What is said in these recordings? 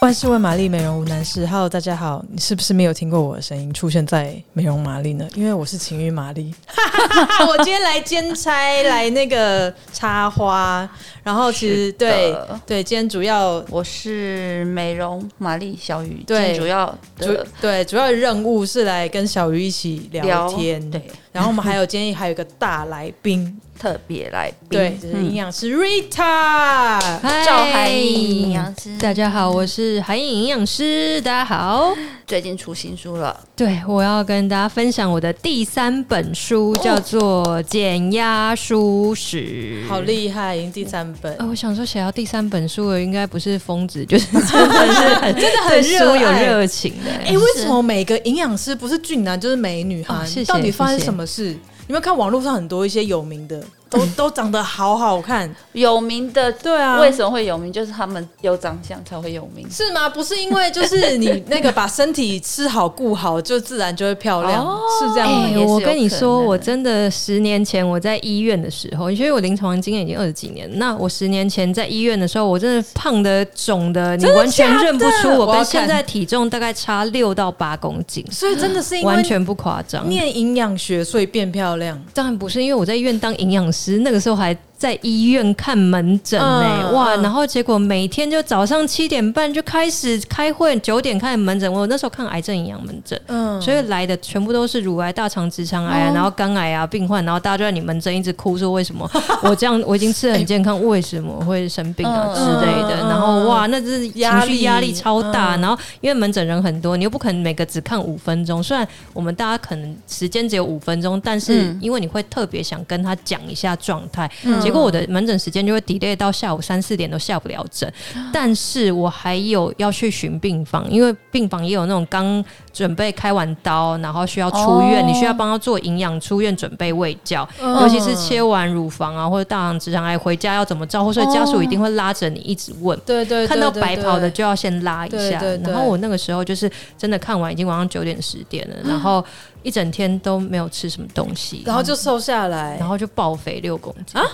万事问玛丽，美容无难事。Hello，大家好，你是不是没有听过我的声音出现在美容玛丽呢？因为我是情欲玛丽，我今天来兼差，来那个插花。然后其实对对，今天主要我是美容玛丽小鱼，对，主要主对主要的任务是来跟小鱼一起聊天。聊对，然后我们还有今天还有一个大来宾。特别来宾，对，就是营养师 Rita，赵海营养师，大家好，我是海颖营养师，大家好，最近出新书了，对，我要跟大家分享我的第三本书，叫做《减压舒适》，好厉害，已经第三本。我想说，写到第三本书的应该不是疯子，就是真的是很 真的很书有热情的。哎，为什么每个营养师不是俊男就是美女哈？到底发生什么事？有没有看网络上很多一些有名的？都 都长得好好看，有名的对啊，为什么会有名？就是他们有长相才会有名，是吗？不是因为就是你那个把身体吃好顾好，就自然就会漂亮，哦、是这样吗？欸、我跟你说，我真的十年前我在医院的时候，因为我临床经验已经二十几年，那我十年前在医院的时候，我真的胖的肿的，你完全认不出我跟现在体重大概差六到八公斤，所以真的是因为完全不夸张，念营养学所以变漂亮，当然不是，因为我在医院当营养师，其实那个时候还。在医院看门诊呢、欸，嗯、哇！然后结果每天就早上七点半就开始开会，九点开始门诊。我那时候看癌症营养门诊，嗯，所以来的全部都是乳癌、大肠直肠癌啊，嗯、然后肝癌啊病患，然后大家就在你门诊一直哭说为什么 我这样我已经吃的很健康，欸、为什么会生病啊之类的。然后哇，那是情绪压力超大。嗯、然后因为门诊人很多，你又不可能每个只看五分钟。虽然我们大家可能时间只有五分钟，但是因为你会特别想跟他讲一下状态。嗯结果我的门诊时间就会 delay 到下午三四点都下不了诊，但是我还有要去寻病房，因为病房也有那种刚准备开完刀，然后需要出院，你需要帮他做营养出院准备喂教，尤其是切完乳房啊或者大肠直肠癌回家要怎么照顾，所以家属一定会拉着你一直问，对对，看到白袍的就要先拉一下，然后我那个时候就是真的看完已经晚上九点十点了，然后。一整天都没有吃什么东西，然后就瘦下来，然后就爆肥六公斤。啊！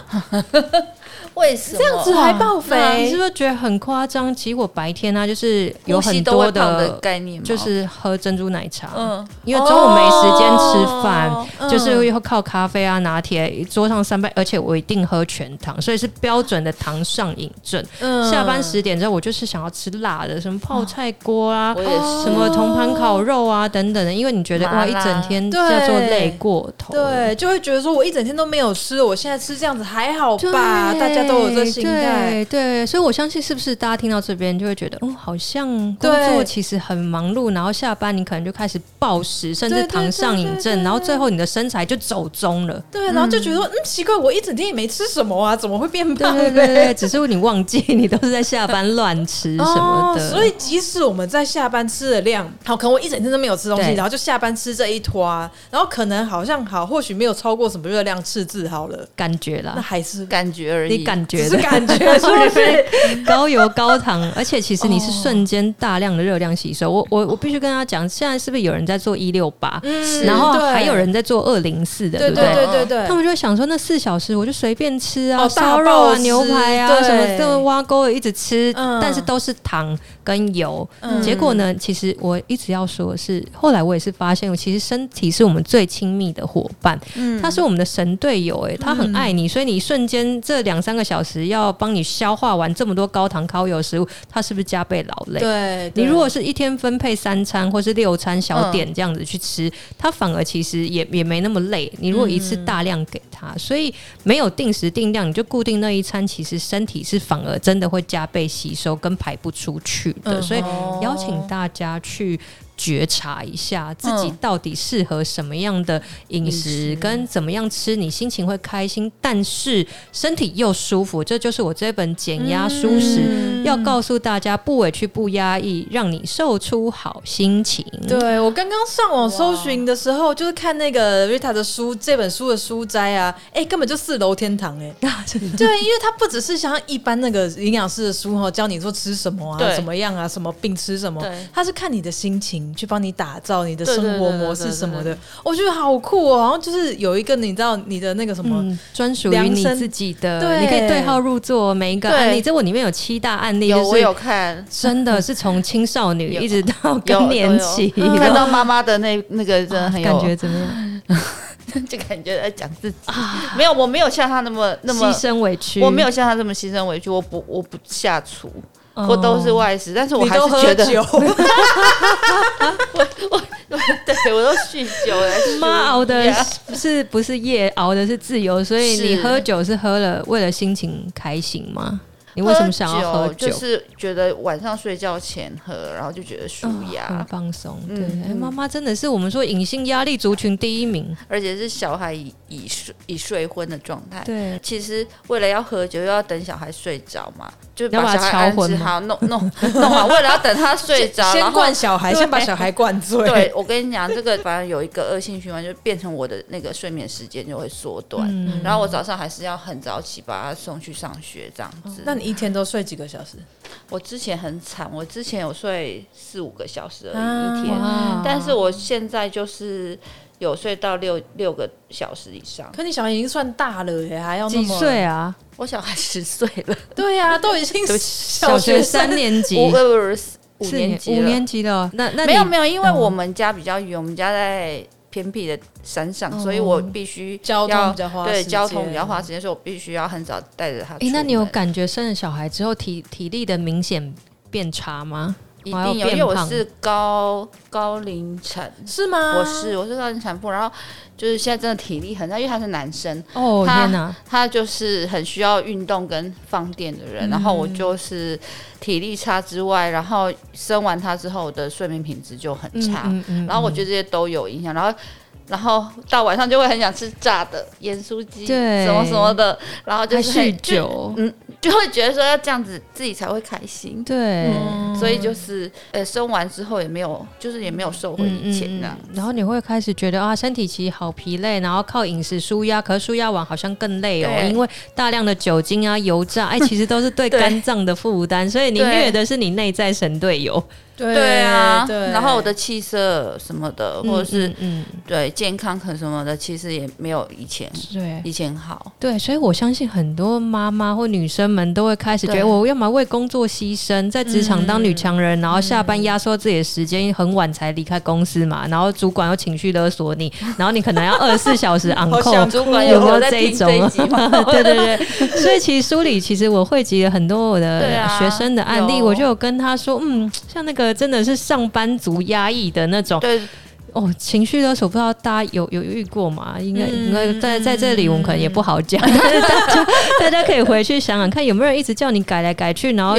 为什么这样子还爆肥？你是不是觉得很夸张？其实我白天呢，就是有很多的概念，就是喝珍珠奶茶，嗯，因为中午没时间吃饭，就是要靠咖啡啊、拿铁，桌上三杯，而且我一定喝全糖，所以是标准的糖上瘾症。嗯下班十点之后，我就是想要吃辣的，什么泡菜锅啊，什么铜盘烤肉啊等等的，因为你觉得哇一整。整天叫做累过头，对，就会觉得说我一整天都没有吃，我现在吃这样子还好吧？大家都有这心态，对，所以我相信是不是大家听到这边就会觉得，哦，好像工作其实很忙碌，然后下班你可能就开始暴食，甚至糖上瘾症，然后最后你的身材就走中了，对，然后就觉得说，嗯，奇怪，我一整天也没吃什么啊，怎么会变胖？对对对，只是你忘记你都是在下班乱吃什么的，所以即使我们在下班吃的量，好，可能我一整天都没有吃东西，然后就下班吃这一。拖，然后可能好像好，或许没有超过什么热量赤字好了，感觉啦，那还是感觉而已，你感觉是感觉，是不是？高油高糖？而且其实你是瞬间大量的热量吸收。我我我必须跟他讲，现在是不是有人在做一六八，然后还有人在做二零四的，对不对？对对对，他们就会想说，那四小时我就随便吃啊，烧肉啊、牛排啊什么这么挖沟的一直吃，但是都是糖跟油。结果呢，其实我一直要说的是，后来我也是发现，我其实身体是我们最亲密的伙伴，嗯，他是我们的神队友，哎，他很爱你，所以你瞬间这两三个小时要帮你消化完这么多高糖高油食物，它是不是加倍劳累？对，你如果是一天分配三餐或是六餐小点这样子去吃，它反而其实也也没那么累。你如果一次大量给他，所以没有定时定量，你就固定那一餐，其实身体是反而真的会加倍吸收跟排不出去的。所以邀请大家去。觉察一下自己到底适合什么样的饮食，跟怎么样吃，你心情会开心，但是身体又舒服。这就是我这本减压舒适要告诉大家：不委屈，不压抑，让你瘦出好心情。对，我刚刚上网搜寻的时候，就是看那个 Rita 的书，这本书的书斋啊，哎，根本就四楼天堂哎。对，因为它不只是像一般那个营养师的书哈，教你说吃什么啊，怎么样啊，什么病吃什么，它是看你的心情。灵去帮你打造你的生活模式什么的。我觉得好酷哦。然后就是有一个你知道你的那个什么。嗯，专属于你自己的，对你可以对。号入座。每一个案例，这我里面有七大案例，有我有看，真的是从青少女 一直到更年期，看到妈妈的那那个真的很有。感觉怎么样？就感觉在讲自己，没有，我没有像他那么那么牺牲委屈，我没有像他这么牺牲委屈，我不我不下厨，我都是外食，但是我还是觉得喝酒。我我我对我都酗酒了，妈熬的是不是夜熬的是自由，所以你喝酒是喝了为了心情开心吗？你为什么想要喝酒？就是觉得晚上睡觉前喝，然后就觉得舒压、很放松。对，嗯妈妈真的是我们说隐性压力族群第一名，而且是小孩已已睡已睡昏的状态。对，其实为了要喝酒，又要等小孩睡着嘛，就要把小孩安好，弄弄弄好。为了要等他睡着，先灌小孩，先把小孩灌醉。对，我跟你讲，这个反正有一个恶性循环，就变成我的那个睡眠时间就会缩短，嗯然后我早上还是要很早起把他送去上学这样子。那你一天都睡几个小时？我之前很惨，我之前有睡四五个小时而已、啊一天，但是我现在就是有睡到六六个小时以上。可你小孩已经算大了耶，还要那几么岁啊？我小孩十岁了，对呀、都已经对小学三年级，五呃不是五年级了五年级的。那那没有没有，因为我们家比较远，我们家在偏僻的山上，哦所以我必须交通要比较花对交通间比较花时间，所以我必须要很早带着他出哎、门。那你有感觉生了小孩之后体体力的明显变差吗？一定有，因为我是高高龄产，是吗？我是我是高龄产妇，然后就是现在真的体力很差，因为他是男生，哦他天哪！他就是很需要运动跟放电的人，然后我就是体力差之外，然后生完他之后我的睡眠品质就很差，嗯嗯然后我觉得这些都有影响，然后。然后到晚上就会很想吃炸的盐酥鸡，对什么什么的，然后就是酗酒，嗯，就会觉得说要这样子自己才会开心，对，嗯，所以就是呃生完之后也没有，就是也没有瘦回以前那样。然后你会开始觉得啊，身体其实好疲累，然后靠饮食舒压，可是舒压完好像更累哦，因为大量的酒精啊、油炸，哎，其实都是对 对。肝脏的负担，所以你虐的是你内在神队友，对对啊，对。然后我的气色什么的，或者是嗯，对健康可什么的，其实也没有以前对。以前好。对，所以我相信很多妈妈或女生们都会开始觉得，我要么为工作牺牲，在职场当女强人，然后下班压缩自己的时间，很晚才离开公司嘛，然后主管又情绪勒索你，然后你可能要二十四小时 好 call，想主管有没有这一种？对对对，所以其实书里其实我汇集了很多我的学生的案例，有。我就有跟他说，嗯，像那个真的是上班族压抑的那种，对，哦，情绪勒索，不知道大家有有遇过吗？应该嗯。应该在在这里我们可能也不好讲，但是大家大家可以回去想想看，有没有人一直叫你改来改去，然后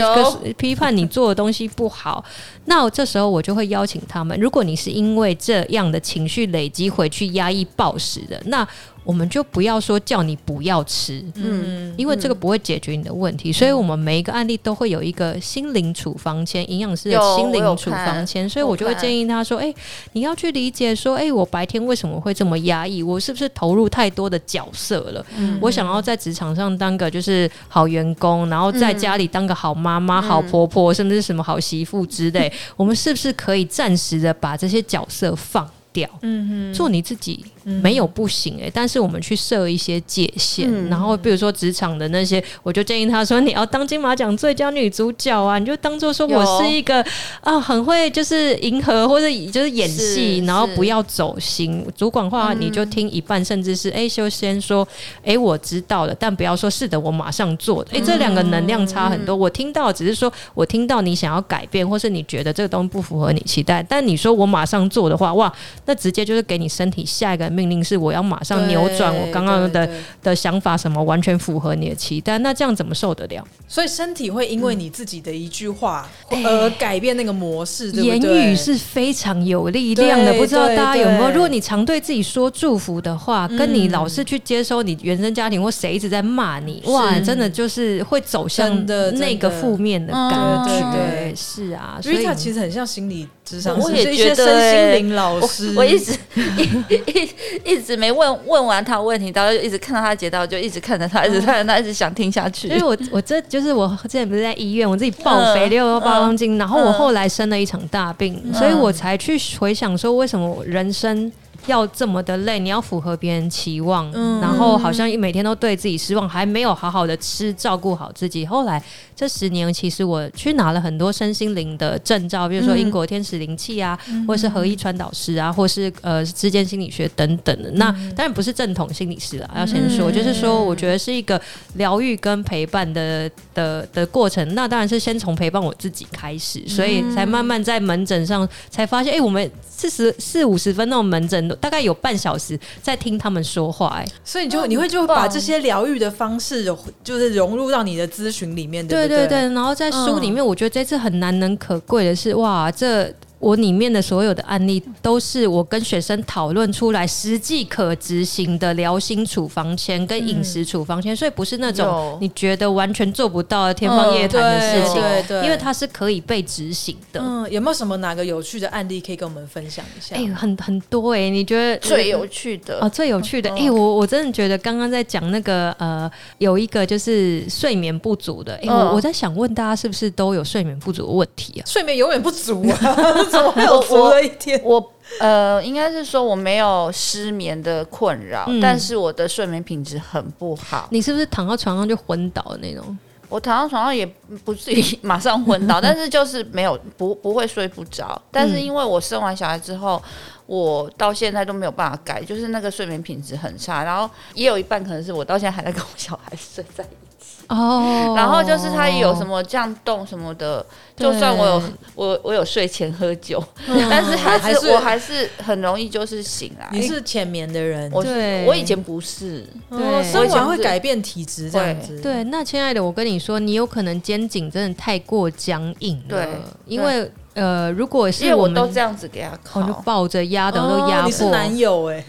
批判你做的东西不好。那我这时候我就会邀请他们，如果你是因为这样的情绪累积回去压抑暴食的，那我们就不要说叫你不要吃，嗯，因为这个不会解决你的问题，所以我们每一个案例都会有一个心灵处方签，营养师的心灵处方签，所以我就会建议他说：“哎、你要去理解说，哎、我白天为什么会这么压抑？我是不是投入太多的角色了？嗯我想要在职场上当个就是好员工，然后在家里当个好妈妈、好婆婆，甚至是什么好媳妇之类。我们是不是可以暂时的把这些角色放掉？嗯做你自己没有不行哎、但是我们去设一些界限，嗯然后比如说职场的那些，我就建议他说，你要当金马奖最佳女主角啊，你就当做说我是一个啊很会就是迎合或者就是演戏，然后不要走心。主管话你就听一半，甚至是哎、就先说哎、我知道了，但不要说是的，我马上做的。哎、这两个能量差很多。我听到只是说我听到你想要改变，或是你觉得这个东西不符合你期待，但你说我马上做的话，哇，那直接就是给你身体下一个命令，是我要马上扭转我刚刚的的想法，什么完全符合你的期待，那这样怎么受得了？所以身体会因为你自己的一句话而改变那个模式，对不言语是非常有力量的，不知道大家有没有？如果你常对自己说祝福的话，跟你老是去接收你原生家庭或谁一直在骂你，哇，真的就是会走向的那个负面的感觉。对对对。是啊，所以，Rita 其实很像心理我也觉得心灵老师，我，我一直一一一直没问问完他问题，然后就一直看到他解答，就一直看着他，一直看着他，一直想听下去。因为我我这就是我之前不是在医院，我自己爆肥六八公斤，然后我后来生了一场大病，所以我才去回想说，为什么我人生。要这么的累，你要符合别人期望，嗯、然后好像每天都对自己失望，还没有好好的吃，照顾好自己。后来这十年，其实我去拿了很多身心灵的证照，比如说英国天使灵气啊，嗯、或是合一传导师啊，或是呃之间心理学等等的。那当然不是正统心理师啦，要先说，就是说我觉得是一个疗愈跟陪伴的的的过程。那当然是先从陪伴我自己开始，所以才慢慢在门诊上才发现，哎、欸，我们四十四五十分那种门诊。大概有半小时在听他们说话，哎，所以你就你会就把这些疗愈的方式融，就是融入到你的咨询里面，对不对？对对对。然后在书里面，我觉得这次很难能可贵的是，哇，这。我里面的所有的案例都是我跟学生讨论出来，实际可执行的疗心处方签跟饮食处方签，所以不是那种你觉得完全做不到的天方夜谭的事情，对对，因为它是可以被执行的。嗯，有没有什么哪个有趣的案例可以跟我们分享一下？哎，很很多哎，你觉得最有趣的啊？最有趣的哎，我我真的觉得刚刚在讲那个呃，有一个就是睡眠不足的，哎，我我在想问大家是不是都有睡眠不足的问题啊？睡眠永远不足啊。怎么有足了一天？我，我呃，应该是说我没有失眠的困扰，嗯、但是我的睡眠品质很不好。你是不是躺到床上就昏倒的那种？我躺到床上也不至于马上昏倒，但是就是没有不不会睡不着。但是因为我生完小孩之后，我到现在都没有办法改，就是那个睡眠品质很差。然后也有一半可能是我到现在还在跟我小孩睡在一起。哦，然后就是他有什么降动什么的，就算我有我我有睡前喝酒，但是还是我还是很容易就是醒来。你是浅眠的人，我我以前不是，对，生完会改变体质这样子。对，那亲爱的，我跟你说，你有可能肩颈真的太过僵硬了，对，因为。呃，如果是我，我都这样子给他靠，就抱着压的都压迫。你是男友哎，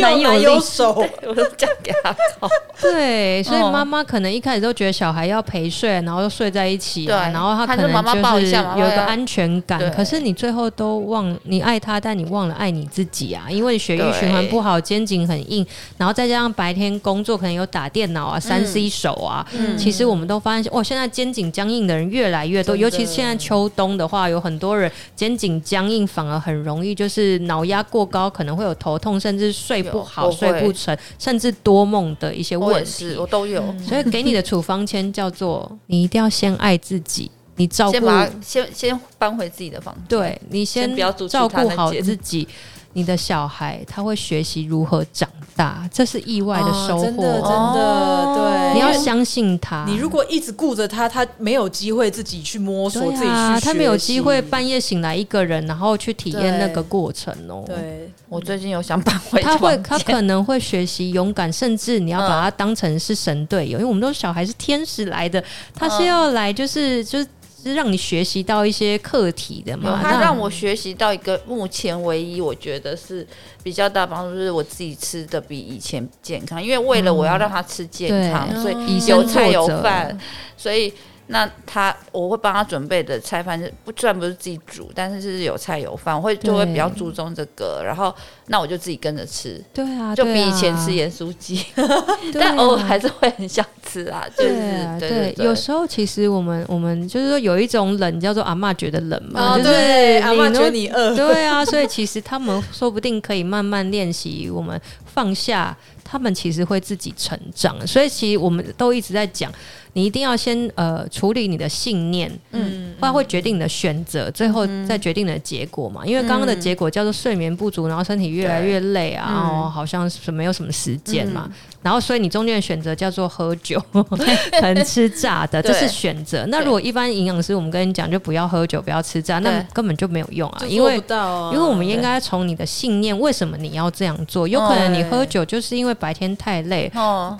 男友 手，我都这样给他靠。对，所以妈妈可能一开始都觉得小孩要陪睡，然后又睡在一起，对，然后他可能就是有一个安全感。可是你最后都忘，你爱他，但你忘了爱你自己啊，因为血液循环不好，肩颈很硬，然后再加上白天工作可能有打电脑啊、三 C 手啊，其实我们都发现，哦，现在肩颈僵硬的人越来越多，尤其是现在秋冬的话。有很多人肩颈僵硬，反而很容易就是脑压过高，可能会有头痛，甚至睡不好、睡不成，甚至多梦的一些问题。我都有，所以给你的处方签叫做：你一定要先爱自己，你照顾先先搬回自己的房间，对你先照顾好自己。你的小孩他会学习如何长大，这是意外的收获，真的真的对。你要相信他，你如果一直顾着他，他没有机会自己去摸索，自己去，他没有机会半夜醒来一个人，然后去体验那个过程哦。对，我最近有想搬回，他会，他可能会学习勇敢，甚至你要把他当成是神队友，因为我们都是小孩是天使来的，他是要来就是就是。是让你学习到一些课题的嘛？他让我学习到一个目前唯一我觉得是比较大帮助，就是我自己吃的比以前健康，因为为了我要让他吃健康，嗯、所以有菜有饭，所以。那他我会帮他准备的菜饭是不虽然不是自己煮，但是是有菜有饭，我会就会比较注重这个。然后那我就自己跟着吃，对啊，就比以前吃盐酥鸡，啊、但偶尔还是会很想吃啊。就是对，啊、对，对，对，有时候其实我们我们就是说有一种冷叫做阿嬷觉得冷嘛，哦、就是阿嬷觉得你饿，对啊，所以其实他们说不定可以慢慢练习我们放下，他们其实会自己成长。所以其实我们都一直在讲。你一定要先呃处理你的信念，嗯，不然会决定你的选择，嗯、最后再决定你的结果嘛。因为刚刚的结果叫做睡眠不足，然后身体越来越累啊，然后好像是没有什么时间嘛。嗯、然后所以你中间的选择叫做喝酒，可能吃炸的，这是选择。那如果一般营养师我们跟你讲就不要喝酒，不要吃炸，那根本就没有用啊，因为因为我们应该从你的信念，为什么你要这样做？有可能你喝酒就是因为白天太累，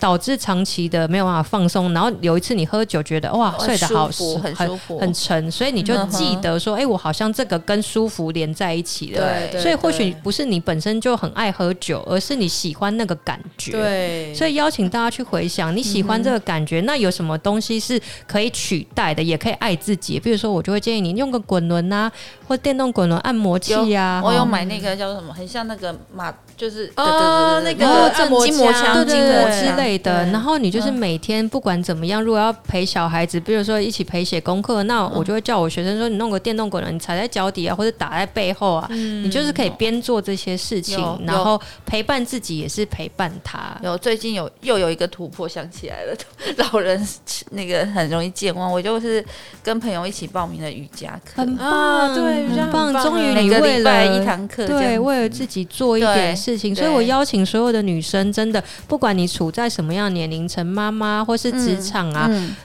导致长期的没有办法放松，然后有。次你喝酒觉得哇睡得好，很舒服，很沉，，所以你就记得说，哎、嗯欸，我好像这个跟舒服连在一起了。对，所以或许不是你本身就很爱喝酒，而是你喜欢那个感觉。对，所以邀请大家去回想你喜欢这个感觉，嗯、那有什么东西是可以取代的，也可以爱自己。比如说，我就会建议你用个滚轮啊，或电动滚轮按摩器啊。我有买那个叫什么，很像那个马，就是哦，那个按摩筋膜枪、筋膜之类的。然后你就是每天不管怎么样，如果要陪小孩子，比如说一起陪写功课，那我就会叫我学生说，你弄个电动滚轮，你踩在脚底啊，或者打在背后啊，你就是可以边做这些事情，然后陪伴自己，也是陪伴他。有最近有又有一个突破，想起来了，老人那个很容易健忘，我就是跟朋友一起报名了瑜伽课，很棒，对，很棒，终于你为了一堂课，对，为了自己做一点事情，所以我邀请所有的女生，真的，不管你处在什么样年龄层，妈妈或是职场啊，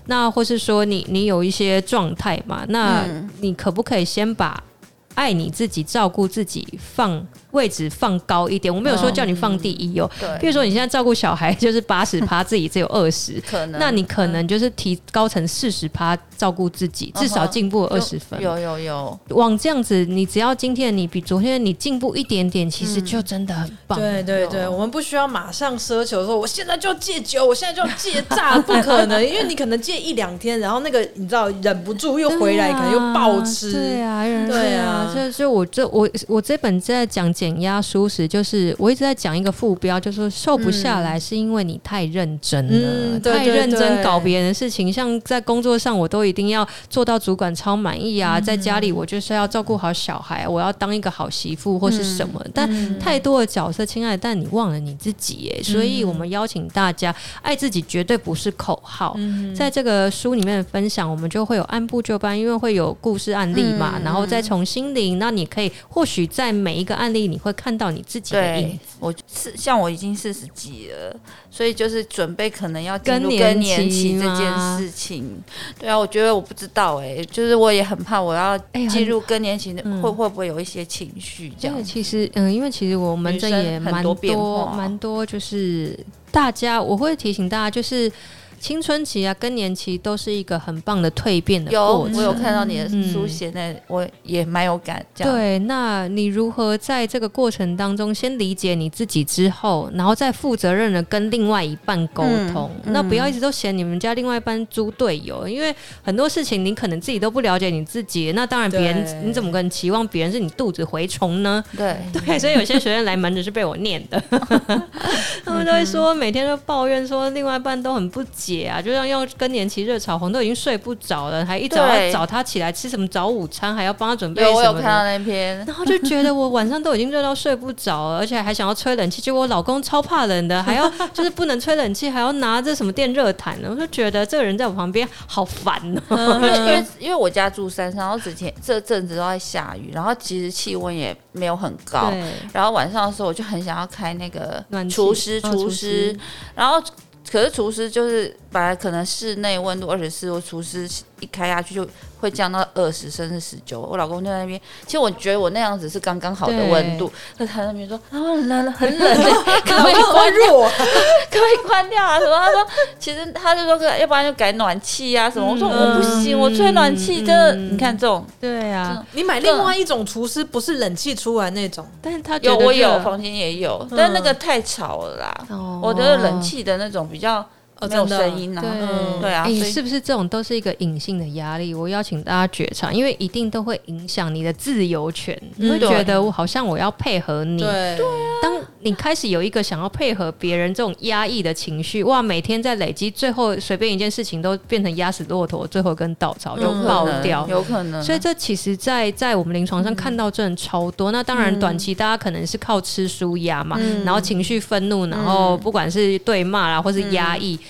那或是说你你有一些状态嘛，那你可不可以先把爱你自己、照顾自己放位置放高一点，我没有说叫你放第一哦。对，比如说你现在照顾小孩 就是八十趴，自己只有二十，可能，那你 可能就是提高成四十趴照顾自己，至少进步二十分。有有有，往这样子，你只要今天你比昨天你进步一点点，其实就真的很棒。对对对，我们不需要马上奢求说，我现在就要戒酒，我现在就要戒炸，不可能，因为你可能戒一两天，然后那个你知道忍不住又回来，可能又暴吃。对啊，对啊，所以所以我这我我这本在讲。减压舒适就是我一直在讲一个副标，就是说瘦不下来是因为你太认真了，嗯、太认真搞别人的事情。像在工作上，我都一定要做到主管超满意啊；在家里，我就是要照顾好小孩，我要当一个好媳妇或是什么。但太多的角色，亲爱的，但你忘了你自己耶。所以我们邀请大家，爱自己绝对不是口号。在这个书里面的分享，我们就会有按部就班，因为会有故事案例嘛，然后再从心灵，那你可以或许在每一个案例里。你会看到你自己的影子。我是像我已经四十几了，所以就是准备可能要进入更年期这件事情。对啊，我觉得我不知道哎、欸，就是我也很怕我要进入更年期，会会不会有一些情绪这样、嗯？其实嗯，因为其实我们这也蛮多变化，蛮多就是大家我会提醒大家就是。青春期啊，更年期都是一个很棒的蜕变的过程。有，我有看到你的书写，那、嗯、我也蛮有感。对，那你如何在这个过程当中先理解你自己之后，然后再负责任的跟另外一半沟通？那不要一直都嫌你们家另外一半猪队友，因为很多事情你可能自己都不了解你自己。那当然，别人你怎么可能期望别人是你肚子蛔虫呢？对对，所以有些学生来门诊是被我念的，他们都会说每天都抱怨说另外一半都很不解。啊，就像要更年期热潮红，都已经睡不着了，还一早要找他起来吃什么早午餐，还要帮他准备什么？我有看到那篇，然后就觉得我晚上都已经热到睡不着了，而且还想要吹冷气，结果我老公超怕冷的，还要 就是不能吹冷气，还要拿着什么电热毯呢？我就觉得这个人在我旁边好烦哦。因为因为因为我家住山上，然后之前这阵子都在下雨，然后其实气温也没有很高，然后晚上的时候我就很想要开那个厨师厨师，然后。可是厨师就是本来可能室内温度二十四度，厨师一开下去就会降到二十甚至十九。我老公就在那边，其实我觉得我那样子是刚刚好的温度。那对他那边说啊，很冷，很冷，可不可以关掉？可不可以关掉啊？什么？他说其实他就说，要不然就改暖气啊什么。我说我不行，我吹暖气真的。你看这种，对啊，你买另外一种厨师，不是冷气出来那种，但是他有我有房间也有，但那个太吵了啦。我的冷气的那种比较。没有声音啊，对，对啊，你是不是这种都是一个隐性的压力？我邀请大家觉察，因为一定都会影响你的自由权。你会觉得我好像我要配合你，对。当你开始有一个想要配合别人这种压抑的情绪，哇，每天在累积，最后随便一件事情都变成压死骆驼最后一根稻草就爆掉，有可能。所以这其实，在在我们临床上看到真的超多。那当然，短期大家可能是靠吃舒压嘛，然后情绪愤怒，然后不管是对骂啦，或是压抑。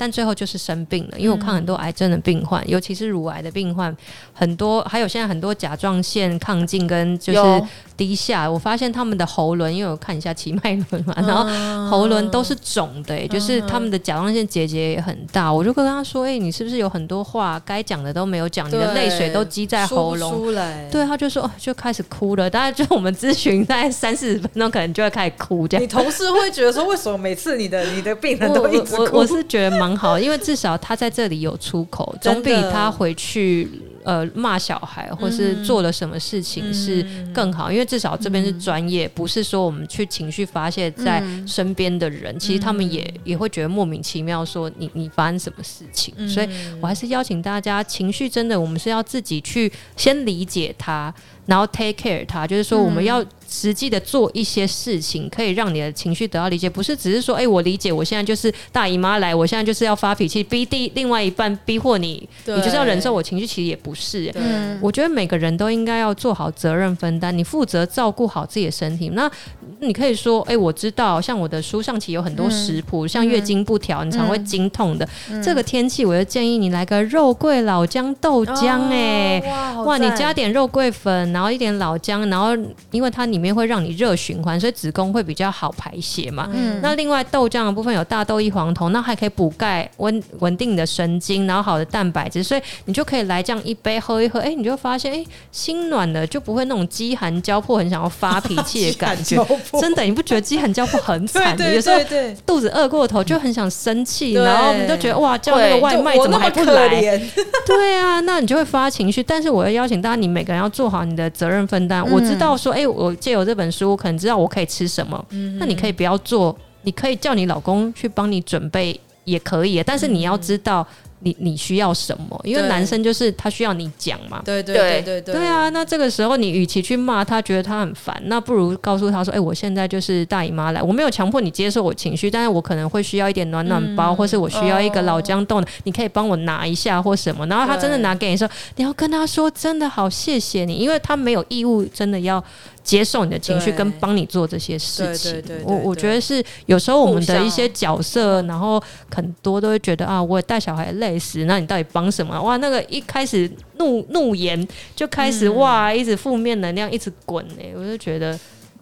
但最后就是生病了，因为我看很多癌症的病患，尤其是乳癌的病患，很多还有现在很多甲状腺亢进跟就是低下，我发现他们的喉轮，因为我看一下奇脉轮嘛，然后喉轮都是肿的，欸，就是他们的甲状腺结节也很大。我就跟他说：“哎，你是不是有很多话该讲的都没有讲？你的泪水都积在喉咙。”对，他就说就开始哭了。大概就我们咨询大概三四十分钟，可能就会开始哭。这样，你同事会觉得说，为什么每次你的你的病人都一直哭？我我是觉得蛮好，因为至少他在这里有出口，总比他回去呃骂小孩，或是做了什么事情是更好，因为至少这边是专业，不是说我们去情绪发泄在身边的人，其实他们也也会觉得莫名其妙，说你你发生什么事情，所以我还是邀请大家，情绪真的我们是要自己去先理解他。然后 take care 他，就是说我们要实际的做一些事情，可以让你的情绪得到理解，不是只是说，哎，我理解，我现在就是大姨妈来，我现在就是要发脾气，逼第另外一半逼迫你，你就是要忍受我情绪，其实也不是。我觉得每个人都应该要做好责任分担，你负责照顾好自己的身体。那你可以说，哎，我知道，像我的书上其实有很多食谱，像月经不调，你常会经痛的，这个天气，我就建议你来个肉桂老姜豆浆，哎，哇，你加点肉桂粉，然后一点老姜，然后因为它里面会让你热循环，所以子宫会比较好排泄嘛。嗯。那另外豆浆的部分有大豆异黄酮，那还可以补钙、稳稳定你的神经，然后好的蛋白质，所以你就可以来这样一杯喝一喝，哎，你就发现哎，心暖了，就不会那种饥寒交迫、很想要发脾气的感觉。真的，你不觉得饥寒交迫很惨？有时候肚子饿过头就很想生气，然后你就觉得哇，叫那个外卖怎么还不来？对啊，那你就会发情绪。但是我要邀请大家，你每个人要做好你的。责任分担，我知道说，哎、欸，我借由这本书，我可能知道我可以吃什么。嗯、那你可以不要做，你可以叫你老公去帮你准备，也可以。但是你要知道。你你需要什么？因为男生就是他需要你讲嘛。对对对对对。对啊，那这个时候你与其去骂他，觉得他很烦，那不如告诉他说：“哎、欸，我现在就是大姨妈来，我没有强迫你接受我情绪，但是我可能会需要一点暖暖包，嗯、或是我需要一个老姜豆，哦、你可以帮我拿一下或什么。”然后他真的拿给你说，你要跟他说：“真的好谢谢你，因为他没有义务真的要。”接受你的情绪，跟帮你做这些事情，我我觉得是有时候我们的一些角色，然后很多都会觉得啊，我带小孩累死，那你到底帮什么？哇，那个一开始怒怒言就开始哇，一直负面能量一直滚哎，我就觉得。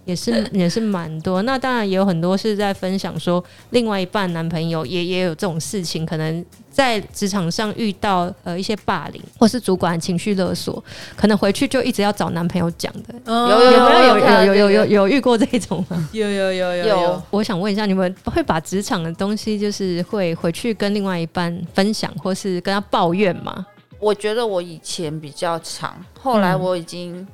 也是 也是蛮多，那当然也有很多是在分享说，另外一半男朋友也也有这种事情，可能在职场上遇到呃一些霸凌，或是主管情绪勒索，可能回去就一直要找男朋友讲的。有有有有有有有有遇过这种吗？有有有有有。我想问一下，你们会把职场的东西就是会回去跟另外一半分享，或是跟他抱怨吗？我觉得我以前比较长，后来我已经。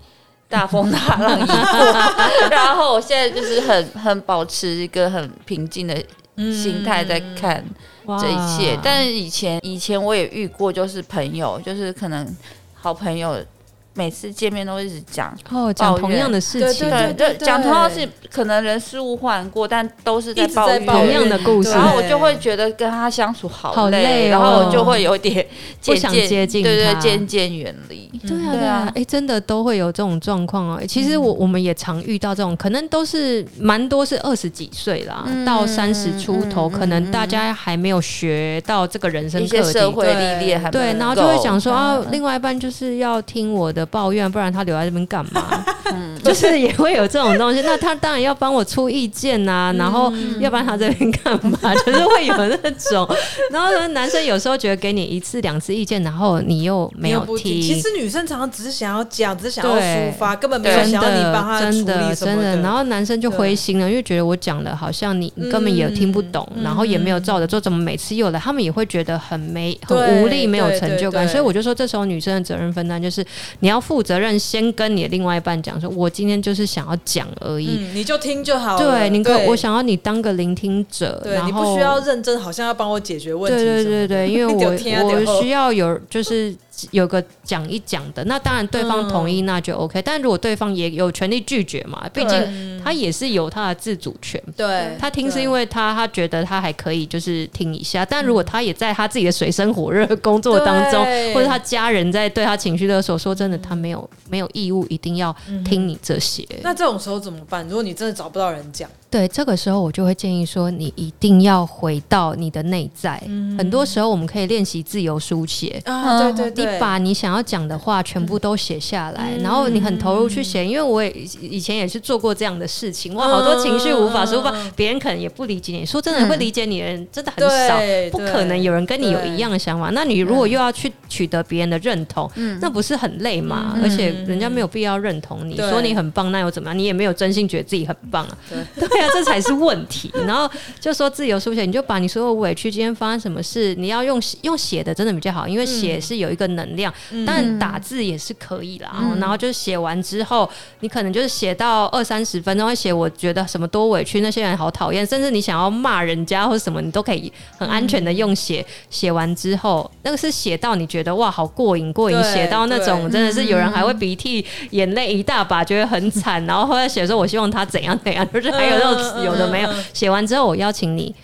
大风大浪一过，然后我现在就是很很保持一个很平静的心态在看这一切。但是以前以前我也遇过，就是朋友，就是可能好朋友。每次见面都一直讲哦，讲同样的事情，对对，讲同样是可能人事物换过，但都是在抱怨。同样的故事，然后我就会觉得跟他相处好累，然后我就会有点不想接近，对对，渐渐远离。对啊对啊，哎，真的都会有这种状况哦。其实我我们也常遇到这种，可能都是蛮多是二十几岁啦，到三十出头，可能大家还没有学到这个人生课题，社会历练还对，然后就会讲说啊，另外一半就是要听我的。抱怨，不然他留在这边干嘛？嗯，就是也会有这种东西。那他当然要帮我出意见呐、啊，然后要不然他这边干嘛？就是会有那种。然后呢，男生有时候觉得给你一次两次意见，然后你又没有听。其实女生常常只是想要讲，只是想要抒发，根本没有想要你帮他处理什么。真的，真的。然后男生就灰心了，因为觉得我讲的好像你根本也听不懂，然后也没有照着做，怎么每次又来？他们也会觉得很没、很无力，没有成就感。所以我就说，这时候女生的责任分担就是你要。要负责任，先跟你的另外一半讲说，我今天就是想要讲而已，嗯，你就听就好了。对，你可我想要你当个聆听者，对，然后你不需要认真，好像要帮我解决问题。对对对对，因为 我我需要有就是。有个讲一讲的，那当然对方同意那就 OK，但如果对方也有权利拒绝嘛，毕竟他也是有他的自主权。对，他听是因为他他觉得他还可以就是听一下，但如果他也在他自己的水深火热工作当中，或者他家人在对他情绪勒索，说真的，他没有没有义务一定要听你这些。那这种时候怎么办？如果你真的找不到人讲？对，这个时候我就会建议说，你一定要回到你的内在。嗯、很多时候我们可以练习自由书写啊，对对对，你把你想要讲的话全部都写下来，嗯、然后你很投入去写。因为我也以前也是做过这样的事情，哇，好多情绪无法抒发，别人可能也不理解你。说真的，会理解你的人真的很少，不可能有人跟你有一样的想法。那你如果又要去取得别人的认同，嗯、那不是很累吗？嗯、而且人家没有必要认同你，说你很棒，那又怎么样？你也没有真心觉得自己很棒啊。对，对啊，这才是问题。然后就说自由书写，你就把你所有委屈，今天发生什么事，你要用用写的，真的比较好，因为写是有一个能量，嗯、但打字也是可以啦。嗯、然后就是写完之后，你可能就是写到二三十分钟，会写我觉得什么多委屈，那些人好讨厌，甚至你想要骂人家或什么，你都可以很安全的用写。写、嗯、完之后，那个是写到你觉得哇，好过瘾，过瘾，写到那种真的是有人还会鼻涕眼泪一大把，觉得很惨，然后后来写说我希望他怎样怎样，就是还有那种有的没有。写完之后，我邀请你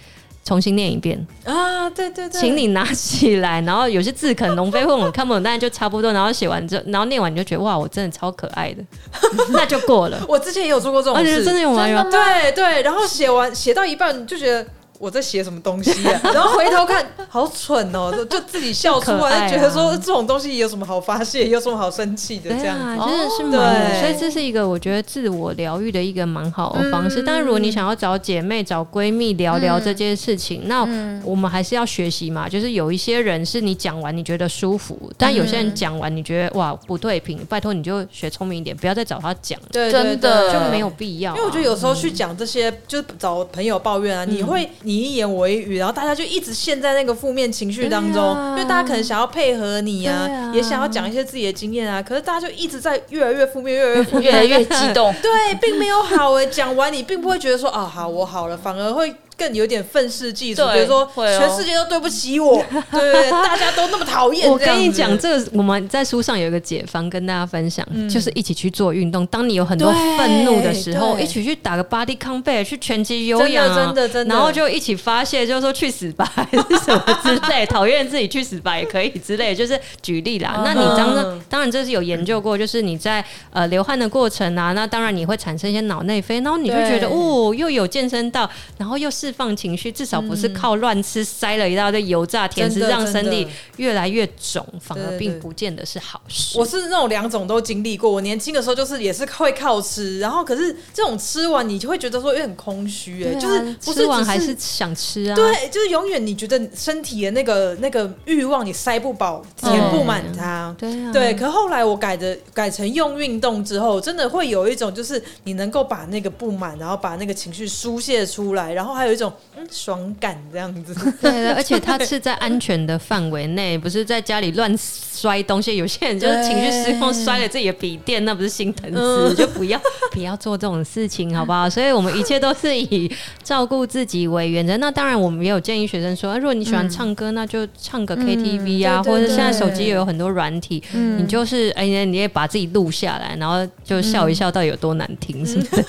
重新念一遍啊，对对对，请你拿起来，然后有些字可能龙飞凤舞看不懂，但是就差不多。然后写完之后，然后念完你就觉得哇，我真的超可爱的，那就过了。我之前也有做过这种事，真的有吗？对对，然后写完写到一半就觉得。我在写什么东西啊？然后回头看，好蠢哦！就就自己笑出来，觉得说这种东西有什么好发泄，有什么好生气的？这样子真的是蛮，所以这是一个我觉得自我疗愈的一个蛮好的方式。但是如果你想要找姐妹、找闺蜜聊聊这件事情，那我们还是要学习嘛。就是有一些人是你讲完你觉得舒服，但有些人讲完你觉得哇不对平，拜托你就学聪明一点，不要再找他讲真的就没有必要。因为我觉得有时候去讲这些，就是找朋友抱怨啊，你会。你一言我一语，然后大家就一直陷在那个负面情绪当中，啊、因为大家可能想要配合你啊，啊也想要讲一些自己的经验啊，可是大家就一直在越来越负面，越来越负面，越来越激动。对，并没有好诶，讲完你并不会觉得说啊，好，我好了，反而会。更有点愤世嫉俗，比如说全世界都对不起我，对，大家都那么讨厌。我跟你讲，这个我们在书上有一个解方跟大家分享，就是一起去做运动。当你有很多愤怒的时候，一起去打个 body combat，去拳击有氧，真的真的，然后就一起发泄，就是说去死吧，还是什么之类，讨厌自己去死吧也可以之类，就是举例啦。那你当然当然这是有研究过，就是你在呃流汗的过程啊，那当然你会产生一些脑内啡，然后你会觉得哦，又有健身到，然后又是。释放情绪，至少不是靠乱吃，塞了一大堆油炸甜食，让身体越来越肿，反而并不见得是好事。我是那种两种都经历过。我年轻的时候就是也是会靠吃，然后可是这种吃完你就会觉得说有点空虚，哎，就是不是吃完还是想吃啊？对，就是永远你觉得身体的那个那个欲望你塞不饱，填不满它。对对。可后来我改的改成用运动之后，真的会有一种就是你能够把那个不满，然后把那个情绪疏泄出来，然后还有一种。嗯，爽感这样子，对的，而且他是在安全的范围内，不是在家里乱摔东西。有些人就是情绪失控，摔了自己的笔电，那不是心疼死，就不要不要做这种事情，好不好？所以我们一切都是以照顾自己为原则。那当然，我们也有建议学生说，啊如果你喜欢唱歌，那就唱个 KTV 啊，或者现在手机也有很多软体，你就是哎呀，你也把自己录下来，然后就笑一笑，到底有多难听，是不是？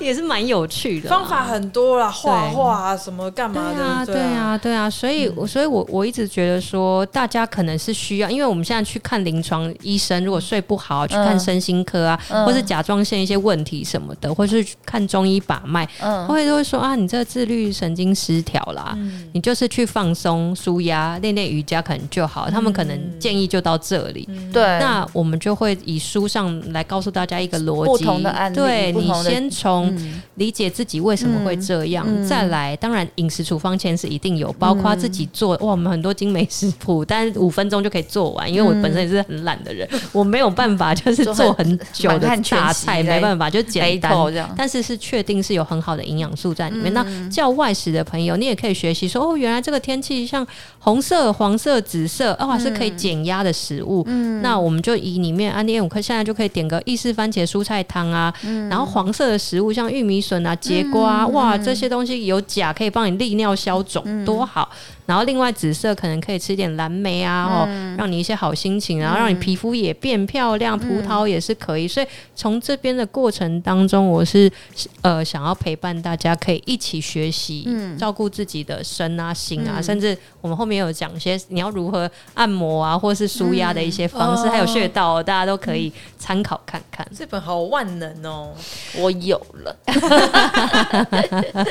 也是蛮有趣的，方法很多啦，画画。啊，什么干嘛的？对啊，对啊，对啊，所以，我所以我我一直觉得说，大家可能是需要，因为我们现在去看临床医生，如果睡不好，去看身心科啊，或是甲状腺一些问题什么的，或是看中医把脉，嗯，会都会说啊，你这个自律神经失调啦，你就是去放松、舒压、练练瑜伽可能就好。他们可能建议就到这里，对。那我们就会以书上来告诉大家一个逻辑，不同的案例，对，你先从理解自己为什么会这样，再来。当然，饮食处方箋是一定有，包括自己做。哇，我们很多精美食谱，但五分钟就可以做完。因为我本身也是很懒的人，我没有办法就是做很久的大菜，没办法就简单。但是是确定是有很好的营养素在里面。那叫外食的朋友，你也可以学习说哦，原来这个天气像红色、黄色、紫色，哦，是可以减压的食物。那我们就以里面安利五克，现在就可以点个意式番茄蔬菜汤啊。然后黄色的食物像玉米笋啊、节瓜，哇，这些东西有钾。可以帮你利尿消肿，多好。然后另外紫色可能可以吃点蓝莓啊，哦，让你一些好心情，然后让你皮肤也变漂亮。葡萄也是可以，所以从这边的过程当中，我是呃想要陪伴大家，可以一起学习，照顾自己的身啊、心啊，甚至我们后面有讲一些你要如何按摩啊，或是舒压的一些方式，还有穴道，大家都可以参考看看。这本好万能哦，我有了。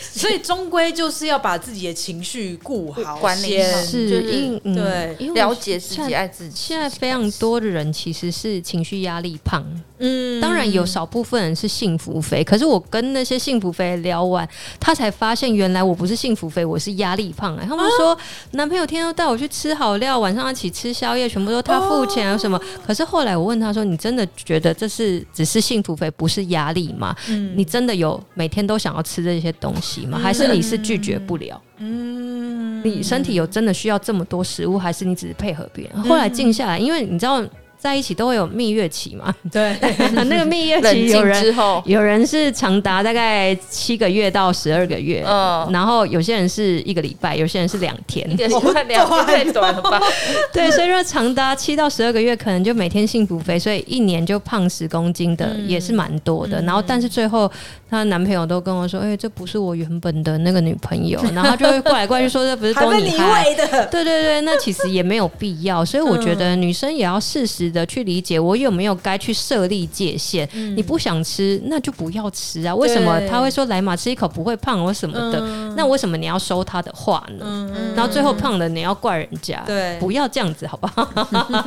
所以终归就是要把自己的情绪顾好，管理好，是就是因嗯对了解自己，爱自己。现在非常多的人其实是情绪压力胖，嗯，当然有少部分人是幸福肥。可是我跟那些幸福肥聊完，他才发现原来我不是幸福肥，我是压力胖。哎，他们说、啊、男朋友天天都带我去吃好料，晚上一起吃宵夜，全部都他付钱啊，什么？可是后来我问他说：“你真的觉得这是只是幸福肥，不是压力吗？嗯、你真的有每天都想要吃这些东西吗？还是你是拒绝不了？”嗯，你身体有真的需要这么多食物，还是你只是配合别人？后来静下来，因为你知道。在一起都会有蜜月期嘛？对，那个蜜月期有人有人是长达大概七个月到十二个月，嗯，然后有些人是一个礼拜，有些人是两天，两天太短了吧？对，所以说长达七到十二个月，可能就每天幸福肥，所以一年就胖十公斤的也是蛮多的。然后，但是最后她男朋友都跟我说：“哎，这不是我原本的那个女朋友。”然后就会过来过去说：“这不是都你害的。”对对对，那其实也没有必要。所以我觉得女生也要适时。的去理解我有没有该去设立界限？嗯、你不想吃，那就不要吃啊！为什么他会说来嘛，吃一口不会胖或什么的？嗯、那为什么你要收他的话呢？嗯、然后最后胖了，你要怪人家？对，不要这样子，好不好？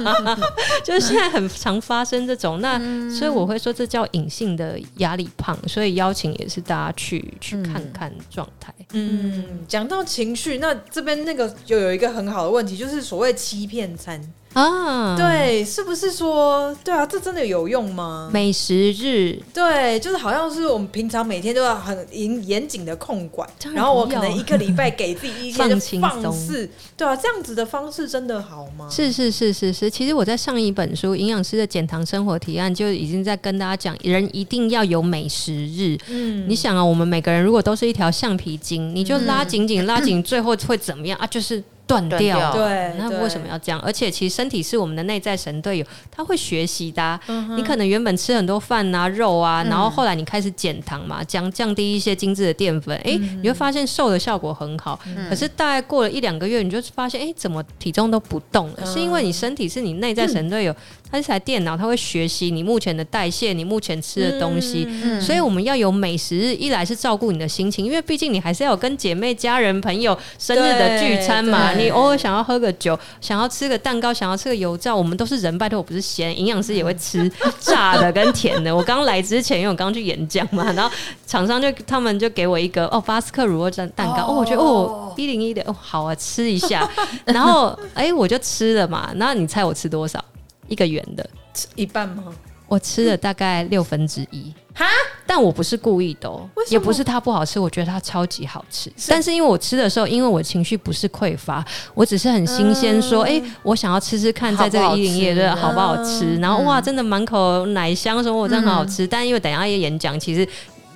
就是现在很常发生这种，那所以我会说这叫隐性的压力胖，所以邀请也是大家去去看看状态。嗯，讲到情绪，那这边那个就有一个很好的问题，就是所谓欺骗餐。啊，对，是不是说，对啊，这真的有用吗？美食日，对，就是好像是我们平常每天都要很严严谨的控管，然后我可能一个礼拜给自己一天就 放肆，对啊，这样子的方式真的好吗？是是是是是，其实我在上一本书《营养师的减糖生活提案》就已经在跟大家讲，人一定要有美食日。嗯，你想啊，我们每个人如果都是一条橡皮筋，你就拉紧紧拉紧，最后会怎么样啊？就是。断掉，对，那为什么要这样？而且其实身体是我们的内在神队友，他会学习的、啊。嗯、你可能原本吃很多饭啊、肉啊，然后后来你开始减糖嘛，降降低一些精致的淀粉，哎、嗯哼欸，你会发现瘦的效果很好。嗯、可是大概过了一两个月，你就发现，哎、欸，怎么体重都不动了？嗯、是因为你身体是你内在神队友。嗯它是台电脑，它会学习你目前的代谢，你目前吃的东西。嗯嗯、所以我们要有美食日，一来是照顾你的心情，因为毕竟你还是要有跟姐妹、家人、朋友生日的聚餐嘛。你偶尔想要喝个酒，想要吃个蛋糕，想要吃个油炸，我们都是人，拜托我不是咸。营养师也会吃炸的跟甜的。我刚来之前，因为我刚去演讲嘛，然后厂商就他们就给我一个哦巴斯克乳酪蛋蛋糕，哦，哦我觉得哦一零一的哦好啊，吃一下。然后哎、欸、我就吃了嘛，那你猜我吃多少？一个圆的，吃一半吗？我吃了大概六分之一。哈？但我不是故意的哦，也不是它不好吃，我觉得它超级好吃。是但是因为我吃的时候，因为我情绪不是匮乏，我只是很新鲜，说，哎、嗯欸，我想要吃吃看，在这个一零一的好不好吃？嗯、然后哇，真的满口奶香，说我真的很好吃。嗯、但因为等一下一演讲，其实。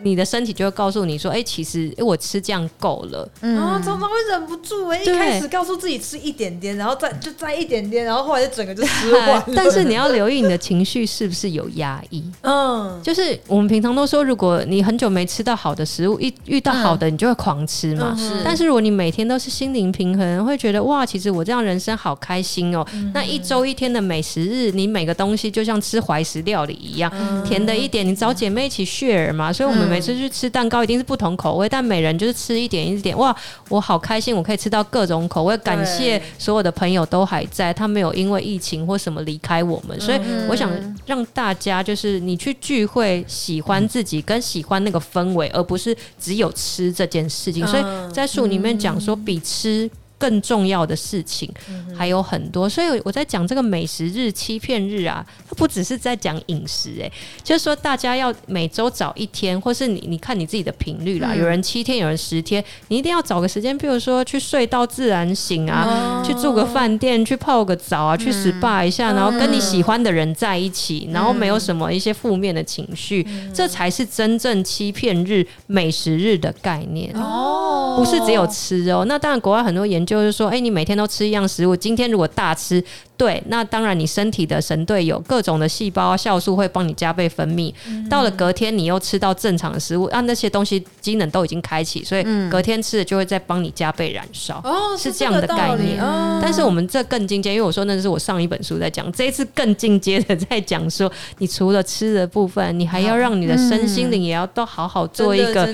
你的身体就会告诉你说：“哎、欸，其实哎，我吃这样够了。”嗯，然后常常会忍不住哎，对一开始告诉自己吃一点点，然后再就再一点点，然后后来就整个就吃完。但是你要留意你的情绪是不是有压抑。嗯，就是我们平常都说，如果你很久没吃到好的食物，一遇到好的，你就会狂吃嘛。是、嗯。但是如果你每天都是心灵平衡，会觉得哇，其实我这样人生好开心哦。嗯、那一周一天的美食日，你每个东西就像吃怀石料理一样，嗯、甜的一点，你找姐妹一起 share 嘛。所以我们。每次去吃蛋糕一定是不同口味，但每人就是吃一点一点。哇，我好开心，我可以吃到各种口味。感谢所有的朋友都还在，他没有因为疫情或什么离开我们。所以我想让大家就是你去聚会，喜欢自己跟喜欢那个氛围，而不是只有吃这件事情。所以在书里面讲说，比吃。更重要的事情还有很多，所以我在讲这个美食日、欺骗日啊，它不只是在讲饮食，欸，哎，就是说大家要每周找一天，或是你你看你自己的频率啦，有人七天，有人十天，你一定要找个时间，比如说去睡到自然醒啊，去住个饭店，去泡个澡啊，去 SPA 一下，然后跟你喜欢的人在一起，然后没有什么一些负面的情绪，这才是真正欺骗日、美食日的概念。哦，不是只有吃哦。那当然，国外很多研究。就是说，哎、你每天都吃一样食物，今天如果大吃，对，那当然你身体的神队友各种的细胞啊酵素会帮你加倍分泌。嗯、到了隔天你又吃到正常的食物，啊，那些东西机能都已经开启，所以隔天吃的就会再帮你加倍燃烧。哦，是这样的概念。哦、但是我们这更进阶，因为我说那是我上一本书在讲，这一次更进阶的在讲说，你除了吃的部分，你还要让你的身心灵也要都好好做一个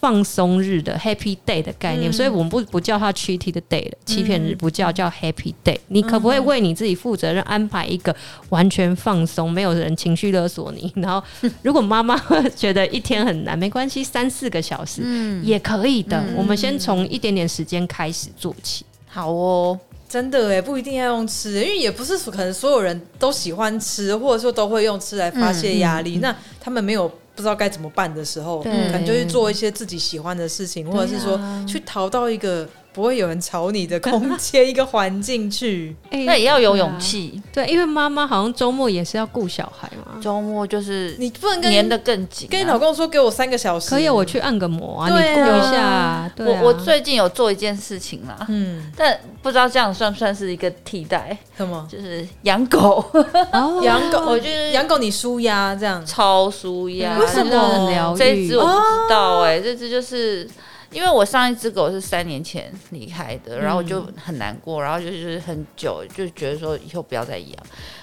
放松日的 Happy Day 的概念。所以我们不不叫它 Cheat the Day 了欺骗日，不叫叫 Happy Day。你可不可以为你自己负责任，安排一个完全放松，没有人情绪勒索你？然后，如果妈妈觉得一天很难，没关系，三四个小时也可以的。我们先从一点点时间开始做起。好哦，真的哎，不一定要用吃，因为也不是可能所有人都喜欢吃，或者说都会用吃来发泄压力。那他们没有不知道该怎么办的时候，可能就去做一些自己喜欢的事情，或者是说去逃到一个。不会有人吵你的空间，一个环境去，那也要有勇气。对，因为妈妈好像周末也是要顾小孩嘛。周末就是你不能跟黏得更紧，跟你老公说给我三个小时，可以我去按个摩啊，你顾一下。我我最近有做一件事情啦，嗯，但不知道这样算不算是一个替代？什么？就是养狗。养狗，我就是养狗你舒压这样，超舒压，为什么？这只我不知道哎，这只就是。因为我上一只狗是三年前离开的，然后我就很难过，然后就是很久就觉得说以后不要再养。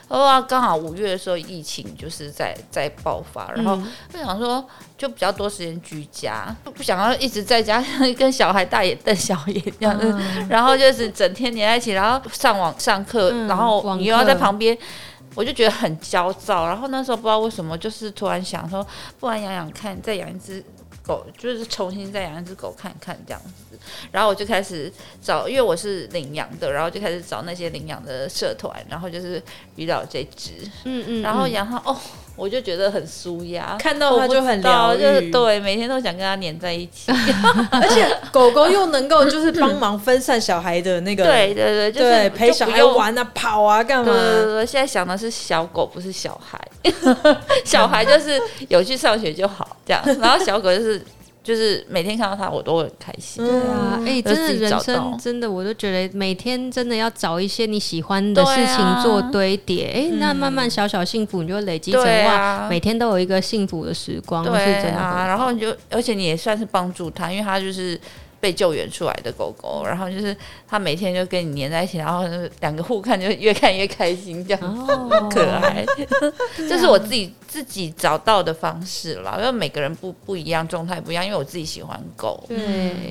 哇，刚好五月的时候疫情就是在在爆发，然后就想说就比较多时间居家，不想要一直在家跟小孩大眼瞪小眼这样子，然后就是整天黏在一起，然后上网上课，然后你又要在旁边，我就觉得很焦躁。然后那时候不知道为什么，就是突然想说，不然养养看，再养一只。狗就是重新再养一只狗看看这样子，然后我就开始找，因为我是领养的，然后就开始找那些领养的社团，然后就是遇到这只，嗯嗯，然后养它哦。我就觉得很舒压，看到它就很疗愈，对，每天都想跟它黏在一起，而且狗狗又能够就是帮忙分散小孩的那个，对对对，就是陪小孩玩啊、跑啊干嘛？对对对，现在想的是小狗，不是小孩，小孩就是有去上学就好这样，然后小狗就是。就是每天看到他，我都会很开心。对啊，哎，真的人生真的，我都觉得每天真的要找一些你喜欢的事情做堆叠。哎，那慢慢小小幸福，你就累积成哇，每天都有一个幸福的时光。对啊，然后你就，而且你也算是帮助他，因为他就是。被救援出来的狗狗，然后就是它每天就跟你黏在一起，然后两个互看就越看越开心，这样、哦、可爱。这是我自己自己找到的方式啦，因为每个人不不一样，状态不一样。因为我自己喜欢狗，对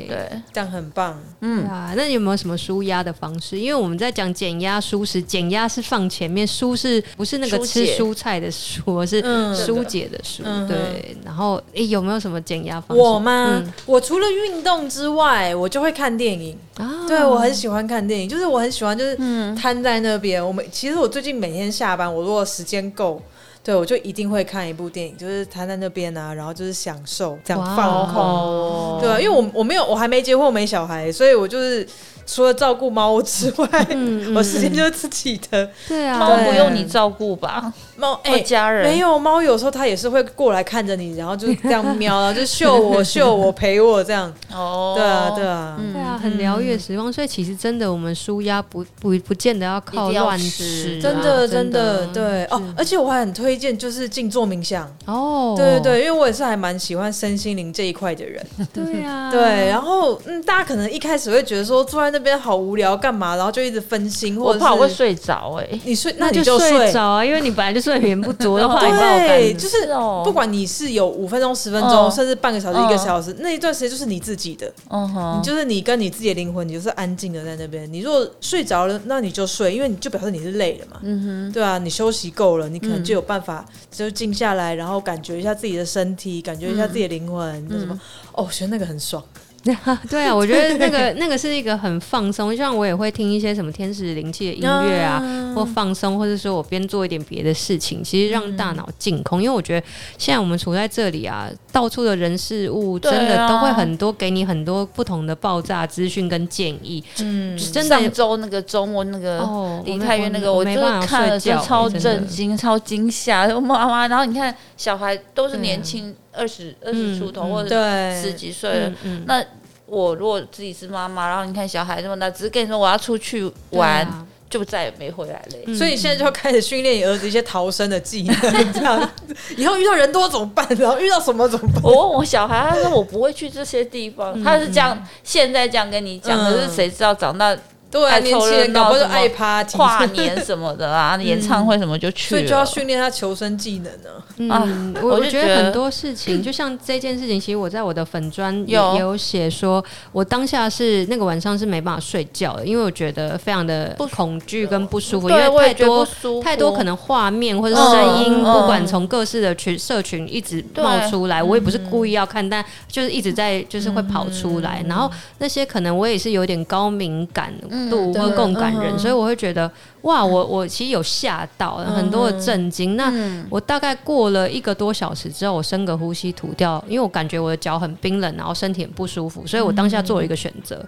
对，这样很棒。嗯啊，那你有没有什么舒压的方式？因为我们在讲减压舒适，减压是放前面，舒是不是那个吃蔬菜的舒，是疏解的舒。嗯、对，然后诶，有没有什么减压方式？我吗？嗯、我除了运动之外。外我就会看电影，啊、对我很喜欢看电影，就是我很喜欢就是瘫在那边。嗯、我们其实我最近每天下班，我如果时间够，对我就一定会看一部电影，就是瘫在那边啊，然后就是享受这样放空，哦、对啊，因为我我没有我还没结婚，我没小孩，所以我就是。除了照顾猫之外，我时间就是自己的。对啊，猫不用你照顾吧？猫哎，家人没有猫，有时候它也是会过来看着你，然后就这样喵，然后就秀我秀我陪我这样。哦，对啊对啊，对啊，很疗愈的时光。所以其实真的，我们舒压不不不见得要靠乱吃，真的真的对哦。而且我还很推荐就是静坐冥想哦。对对对，因为我也是还蛮喜欢身心灵这一块的人。对啊，对。然后嗯，大家可能一开始会觉得说坐在那。边好无聊，干嘛？然后就一直分心，或者我怕我会睡着。哎，你睡，那你就睡着啊，因为你本来就睡眠不足的话，对，就是不管你是有五分钟、十分钟，甚至半个小时、一个小时，那一段时间就是你自己的。嗯哼，你就是你跟你自己的灵魂，你就是安静的在那边。你如果睡着了，那你就睡，因为你就表示你是累了嘛。嗯哼，对啊，你休息够了，你可能就有办法就静下来，然后感觉一下自己的身体，感觉一下自己的灵魂，那什么？哦，我觉得那个很爽。对啊，我觉得那个那个是一个很放松，像我也会听一些什么天使灵气的音乐啊，或放松，或者说我边做一点别的事情，其实让大脑净空。因为我觉得现在我们处在这里啊，到处的人事物真的都会很多，给你很多不同的爆炸资讯跟建议。嗯，真的。上周那个周末那个梨泰院那个，我真的看了就超震惊、超惊吓，妈妈。然后你看小孩都是年轻。二十二十出头，或者十几岁了，那我如果自己是妈妈，然后你看小孩这么大，只是跟你说我要出去玩，就再也没回来了。嗯、所以你现在就要开始训练你儿子一些逃生的技能，这样以后遇到人多怎么办？然后遇到什么怎么办？我问我小孩，他说我不会去这些地方，嗯、他是这样现在这样跟你讲，可、嗯、是谁知道长大？对啊，年轻人搞不好就爱趴跨年什么的啊，演唱会什么就去了，所以就要训练他求生技能呢。嗯，我我觉得很多事情，就像这件事情，其实我在我的粉专也有写，说我当下是那个晚上是没办法睡觉的，因为我觉得非常的恐惧跟不舒服，因为太多太多可能画面或者声音，不管从各式的群社群一直冒出来，我也不是故意要看，但就是一直在就是会跑出来，然后那些可能我也是有点高敏感。度会更感人，所以我会觉得哇，我我其实有吓到很多的震惊。那我大概过了一个多小时之后，我深个呼吸吐掉，因为我感觉我的脚很冰冷，然后身体很不舒服，所以我当下做了一个选择，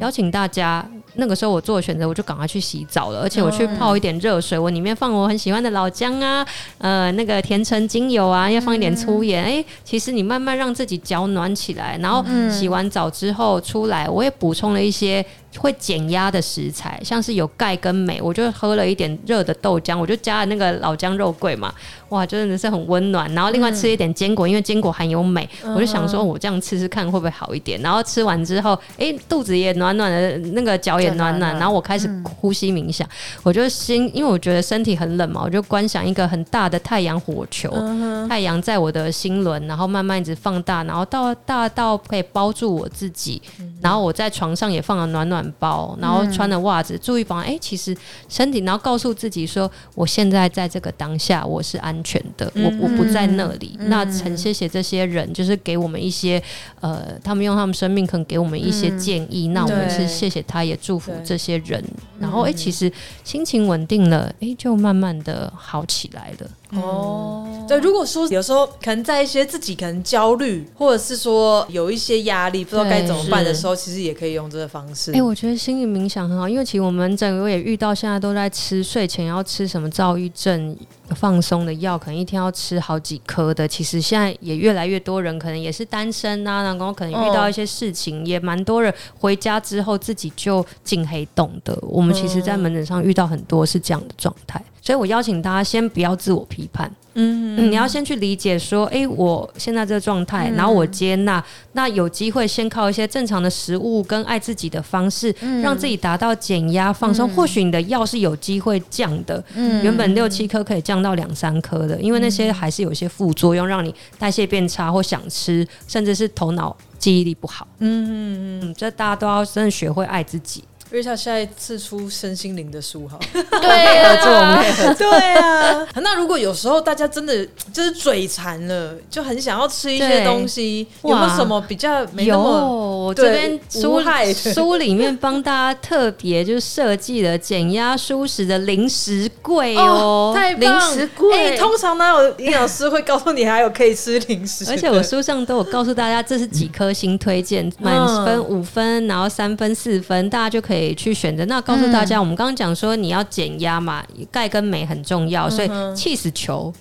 邀请大家。那个时候我做的选择，我就赶快去洗澡了，而且我去泡一点热水，我里面放我很喜欢的老姜啊，呃，那个甜橙精油啊，要放一点粗盐。哎，其实你慢慢让自己脚暖起来，然后洗完澡之后出来，我也补充了一些。会减压的食材，像是有钙跟镁，我就喝了一点热的豆浆，我就加了那个老姜肉桂嘛，哇，真的是很温暖。然后另外吃一点坚果，嗯、因为坚果含有镁，我就想说我这样吃吃看会不会好一点。然后吃完之后，哎，肚子也暖暖的，那个脚也暖暖。然后我开始呼吸冥想，嗯、我就心，因为我觉得身体很冷嘛，我就观想一个很大的太阳火球，嗯、太阳在我的心轮，然后慢慢一直放大，然后到大到可以包住我自己。然后我在床上也放了暖暖包，然后穿的袜子，注意保暖。哎，其实身体，然后告诉自己说，我现在在这个当下，我是安全的，我我不在那里。那很谢谢这些人，就是给我们一些呃，他们用他们生命可能给我们一些建议。那我们是谢谢他，也祝福这些人。然后哎，其实心情稳定了，哎，就慢慢的好起来了。哦，对，如果说有时候可能在一些自己可能焦虑，或者是说有一些压力，不知道该怎么办的时候，其实也可以用这个方式。哎，我觉得心理冥想很好，因为其实我们整个也遇到现在都在吃睡前要吃什么躁郁症放松的药，可能一天要吃好几颗的。其实现在也越来越多人可能也是单身啊，然后可能遇到一些事情，也蛮多人回家之后自己就进黑洞的。我们其实，在门诊上遇到很多是这样的状态。所以我邀请大家先不要自我批判，嗯，嗯，你要先去理解说，哎、欸，我现在这个状态，然后我接纳，那有机会先靠一些正常的食物跟爱自己的方式，嗯、让自己达到减压放松。嗯、或许你的药是有机会降的，嗯，原本六七颗可以降到两三颗的，因为那些还是有一些副作用，让你代谢变差或想吃，甚至是头脑记忆力不好。嗯嗯。嗯，这大家都要真的学会爱自己。因为他下一次出身心灵的书哈，对啊，对啊。那如果有时候大家真的就是嘴馋了，就很想要吃一些东西，有没有什么比较没那么？有，这边书 书里面帮大家特别就设计了减压舒适的零食柜哦，太棒！零食柜，哎，通常呢，有营养师会告诉你还有可以吃零食，而且我书上都有告诉大家这是几颗星推荐，满分五分，然后三分四分，大家就可以。去选择。那告诉大家，我们刚刚讲说你要减压嘛，钙跟镁很重要，所以起司球。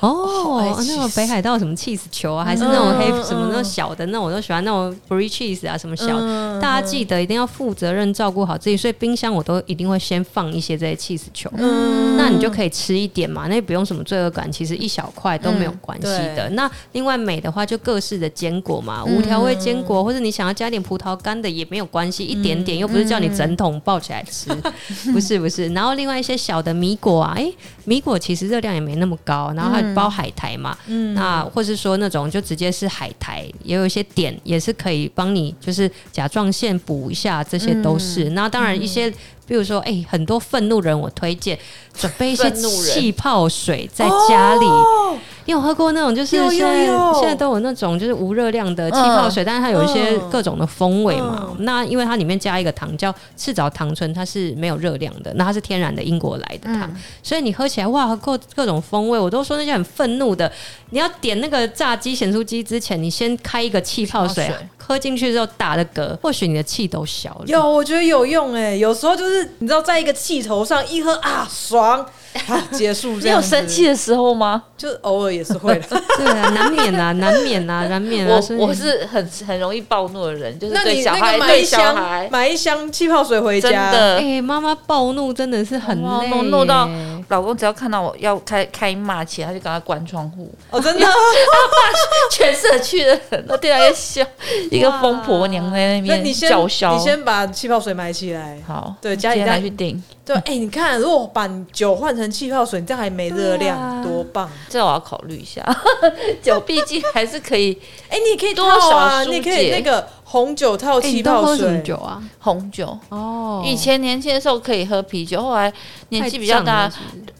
哦，那种北海道什么 cheese 球啊，还是那种黑什么那种小的，那我都喜欢那种 free cheese 啊，什么小的。大家记得一定要负责任照顾好自己，所以冰箱我都一定会先放一些这些 cheese 球。嗯，那你就可以吃一点嘛，那也不用什么罪恶感，其实一小块都没有关系的。那另外美的话，就各式的坚果嘛，无调味坚果，或者你想要加点葡萄干的也没有关系，一点点又不是叫你整桶抱起来吃，不是不是。然后另外一些小的米果啊，哎，米果其实热量也没那么高，然后它。包海苔嘛，嗯，那或是说那种就直接是海苔，也有一些点也是可以帮你，就是甲状腺补一下，这些都是。那、嗯、当然一些，比如说哎、欸，很多愤怒人，我推荐准备一些气泡水在家里。哦你有喝过那种，就是现在现在都有那种，就是无热量的气泡水，但是它有一些各种的风味嘛。那因为它里面加一个糖叫赤藻糖醇，它是没有热量的，那它是天然的英国来的糖，所以你喝起来哇，各各种风味。我都说那些很愤怒的，你要点那个炸鸡咸酥鸡之前，你先开一个气泡水，喝进去之后打了嗝，或许你的气都消了。有，我觉得有用哎，有时候就是你知道，在一个气头上一喝啊，爽。好结束这样。你有生气的时候吗？就偶尔也是会的。对啊，难免啊，难免啊，难免啊。我我是很很容易暴怒的人，就是对小孩，那你那个买一箱买一箱气泡水回家。真的，哎，妈妈暴怒真的是很累，怒到老公只要看到我要开开骂起来，他就赶快关窗户。哦，真的，全社区的人都对他在笑，一个疯婆娘在那边叫嚣。你先把气泡水买起来，好，对，家里再去订。对，哎，你看，如果把酒换成气泡水，这样还没热量，多棒！这我要考虑一下。酒毕竟还是可以，哎，你可以多少？啊你可以那个红酒套气泡水。酒啊，红酒。哦。以前年轻的时候可以喝啤酒，后来年纪比较大，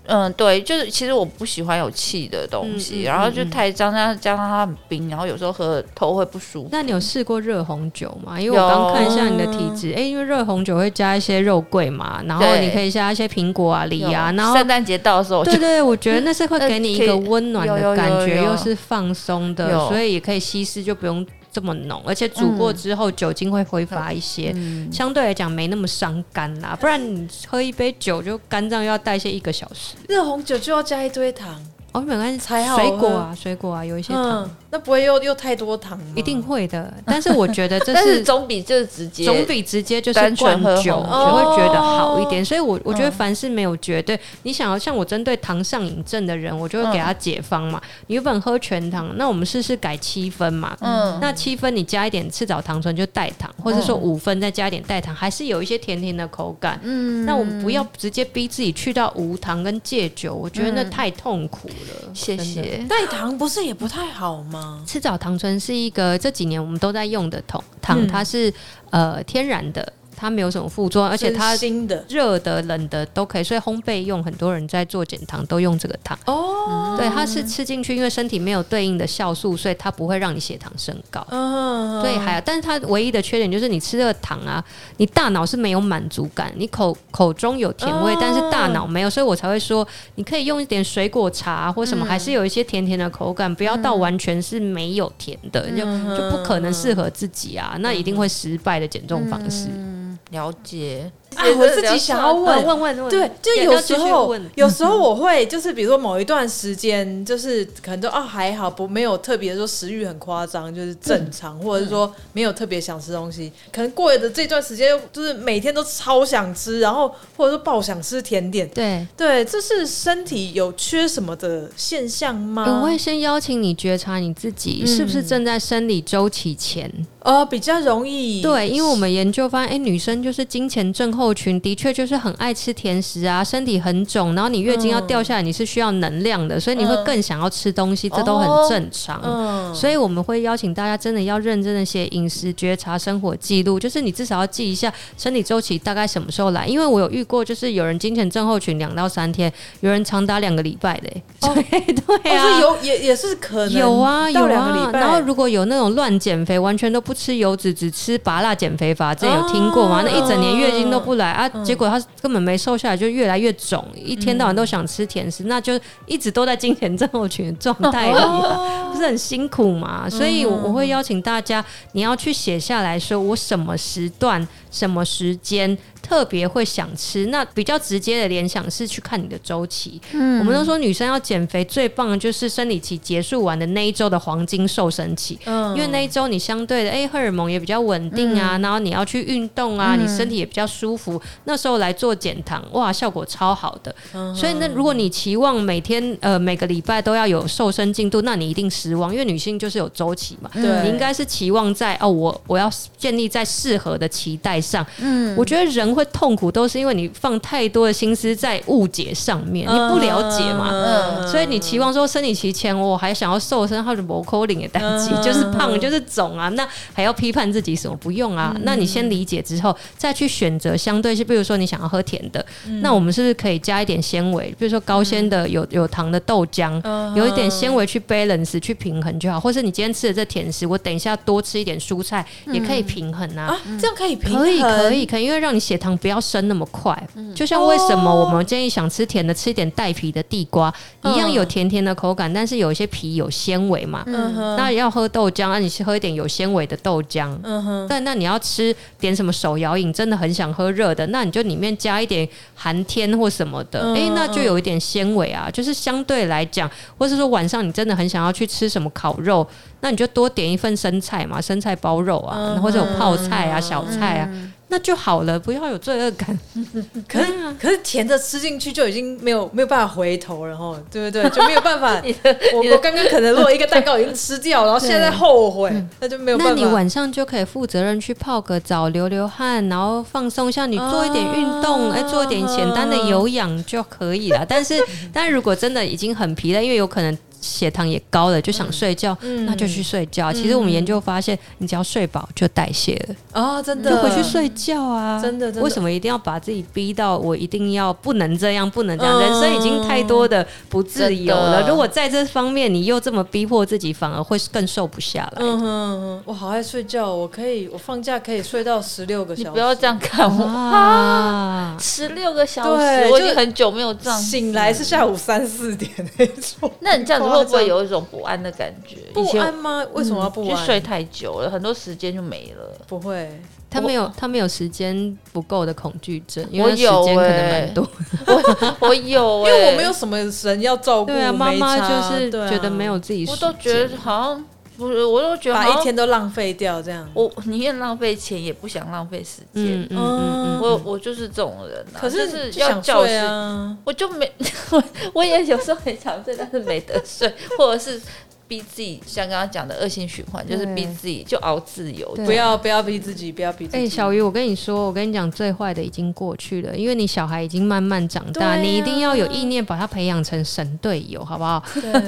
嗯，对，就是其实我不喜欢有气的东西，然后就太脏，加加上它很冰，然后有时候喝头会不舒服。那你有试过热红酒吗？因为我刚看一下你的体质，哎，因为热红酒会加一些肉桂嘛，然后你可以加一些苹果啊、梨啊，然后圣诞节到的时候，对对，我觉得那是会给你一个 温暖的感觉，又是放松的，所以也可以稀释，就不用这么浓，而且煮过之后酒精会挥发一些，相对来讲没那么伤肝啦。不然你喝一杯酒就肝脏要代谢一个小时，热红酒就要加一堆糖。哦，没关系，水果啊，水果啊，有一些糖，那不会又又太多糖吗？一定会的，但是我觉得这 是总比就是直接，总比直接就是灌酒，就会觉得好一点。所以，我我觉得凡事没有绝对。你想要像我针对糖上瘾症的人，我就会给他解方嘛。你原本喝全糖，那我们试试改七分嘛。嗯，那七分你加一点赤藻糖醇就代糖，或者说五分再加一点代糖，还是有一些甜甜的口感。嗯，那我们不要直接逼自己去到无糖跟戒酒，我觉得那太痛苦了。谢谢。代糖不是也不太好吗？赤藻糖醇是一个这几年我们都在用的糖，糖它是呃天然的。它没有什么副作用，而且它新的、热的、冷的都可以，所以烘焙用很多人在做减糖都用这个糖。哦，对，它是吃进去，因为身体没有对应的酵素，所以它不会让你血糖升高。嗯，对，还有，但是它唯一的缺点就是你吃这个糖啊，你大脑是没有满足感，你口口中有甜味，但是大脑没有，所以我才会说，你可以用一点水果茶或什么，还是有一些甜甜的口感，不要到完全是没有甜的，就就不可能适合自己啊，那一定会失败的减重方式。了解。啊，我自己想要问问问问，对，就有时候有时候我会就是比如说某一段时间，就是可能都哦还好，不没有特别说食欲很夸张，就是正常，或者是说没有特别想吃东西。可能过了的这段时间，就是每天都超想吃，然后或者说爆想吃甜点。对对，这是身体有缺什么的现象吗？我会先邀请你觉察你自己是不是正在生理周期前，呃，比较容易。对，因为我们研究发现，哎，女生就是金钱症候群的确就是很爱吃甜食啊，身体很肿，然后你月经要掉下来，你是需要能量的，所以你会更想要吃东西，这都很正常。所以我们会邀请大家真的要认真的写饮食觉察、生活记录，就是你至少要记一下生理周期大概什么时候来，因为我有遇过，就是有人经前症候群两到三天，有人长达两个礼拜的。对对啊，有也也是可能有啊有两个礼拜。然后如果有那种乱减肥，完全都不吃油脂，只吃拔辣减肥法，这有听过吗？那一整年月经都不来啊。结果他根本没瘦下来，就越来越肿，一天到晚都想吃甜食，嗯、那就一直都在金钱症候群的状态里，哦、不是很辛苦嘛？所以我会邀请大家，你要去写下来说，我什么时段、什么时间。特别会想吃，那比较直接的联想是去看你的周期。嗯，我们都说女生要减肥最棒的就是生理期结束完的那一周的黄金瘦身期。嗯，因为那一周你相对的，哎，荷尔蒙也比较稳定啊，嗯、然后你要去运动啊，嗯、你身体也比较舒服。那时候来做减糖，哇，效果超好的。嗯、所以那如果你期望每天呃每个礼拜都要有瘦身进度，那你一定失望，因为女性就是有周期嘛。对，你应该是期望在哦，我我要建立在适合的期待上。嗯，我觉得人会。会痛苦都是因为你放太多的心思在误解上面，你不了解嘛，嗯、所以你期望说生理期前我还想要瘦身，或者某口令也单机就是胖就是肿啊，那还要批判自己什么？不用啊，那你先理解之后再去选择相对，是比如说你想要喝甜的，嗯、那我们是不是可以加一点纤维？比如说高纤的有有糖的豆浆，有一点纤维去 balance 去平衡就好，或是你今天吃的这甜食，我等一下多吃一点蔬菜也可以平衡啊，啊这样可以平衡，可以可以可以，因为让你血糖。不要升那么快，就像为什么我们建议想吃甜的，吃一点带皮的地瓜，一样有甜甜的口感，但是有一些皮有纤维嘛。那要喝豆浆，那你是喝一点有纤维的豆浆。但那你要吃点什么手摇饮，真的很想喝热的，那你就里面加一点寒天或什么的，哎、那就有一点纤维啊，就是相对来讲，或是说晚上你真的很想要去吃什么烤肉，那你就多点一份生菜嘛，生菜包肉啊，嗯、或者有泡菜啊、小菜啊。嗯那就好了，不要有罪恶感。可是，可是甜的吃进去就已经没有没有办法回头了，然后对不对？就没有办法。我我刚刚可能如果一个蛋糕已经吃掉，然后现在后悔，那就没有办法。那你晚上就可以负责任去泡个澡，流流汗，然后放松一下。你做一点运动，哎，做一点简单的有氧就可以了。但是，但是如果真的已经很疲累，因为有可能。血糖也高了，就想睡觉，嗯、那就去睡觉。嗯、其实我们研究发现，你只要睡饱就代谢了哦，真的，就回去睡觉啊，真的。真的为什么一定要把自己逼到我一定要不能这样，不能这样？嗯、人生已经太多的不自由了。如果在这方面你又这么逼迫自己，反而会更瘦不下来。嗯哼，我好爱睡觉，我可以，我放假可以睡到十六个小时。你不要这样看我啊！十六个小时，我已经很久没有这样。醒来是下午三四点那种。那你这样子。会不会有一种不安的感觉？不安吗？为什么要不安？就睡太久了，很多时间就没了。不会，他没有，他没有时间不够的恐惧症。因为时间可能蛮多。我我有，因为我没有什么人要照顾。对啊，妈妈就是觉得没有自己，我都觉得好像。不是，我都觉得把一天都浪费掉这样。我宁愿浪费钱，也不想浪费时间。嗯嗯嗯，我我就是这种人啊。可是要睡啊，我就没 我我也有时候很想睡，但是没得睡，或者是。逼自己，像刚刚讲的恶性循环，就是逼自己就熬自由，不要不要逼自己，不要逼自己。哎，小鱼，我跟你说，我跟你讲，最坏的已经过去了，因为你小孩已经慢慢长大，你一定要有意念把他培养成神队友，好不好？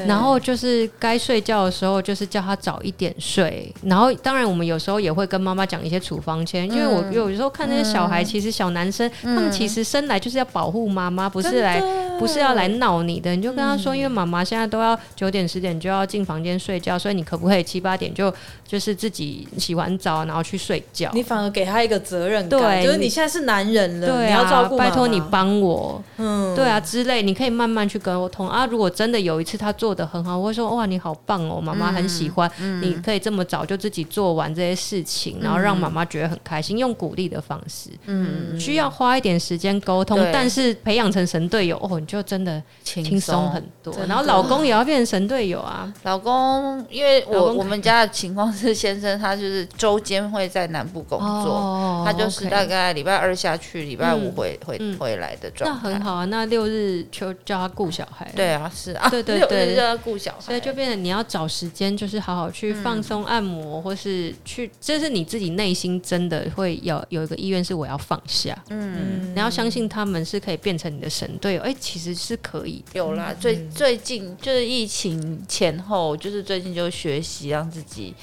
然后就是该睡觉的时候，就是叫他早一点睡。然后当然，我们有时候也会跟妈妈讲一些处方签，因为我有时候看那些小孩，其实小男生他们其实生来就是要保护妈妈，不是来不是要来闹你的。你就跟他说，因为妈妈现在都要九点十点就要进房。房间睡觉，所以你可不可以七八点就就是自己洗完澡然后去睡觉？你反而给他一个责任感，对，就是你现在是男人了，对啊，你要照顾，拜托你帮我，嗯，对啊之类，你可以慢慢去沟通啊。如果真的有一次他做的很好，我会说哇，你好棒哦，妈妈很喜欢，嗯，你可以这么早就自己做完这些事情，然后让妈妈觉得很开心，用鼓励的方式，嗯，需要花一点时间沟通，但是培养成神队友哦，你就真的轻松很多。然后老公也要变成神队友啊，老。公，因为我我们家的情况是，先生他就是周间会在南部工作，哦、他就是大概礼拜二下去，礼拜五回回、嗯、回来的状态。那很好啊，那六日就叫他顾小孩。对啊，是啊，对对对，六日叫他顾小孩，所以就变成你要找时间，就是好好去放松、按摩，嗯、或是去，这是你自己内心真的会有有一个意愿，是我要放下。嗯，你要相信他们是可以变成你的神队友。哎、欸，其实是可以有啦。最最近就是疫情前后。就是最近就学习让自己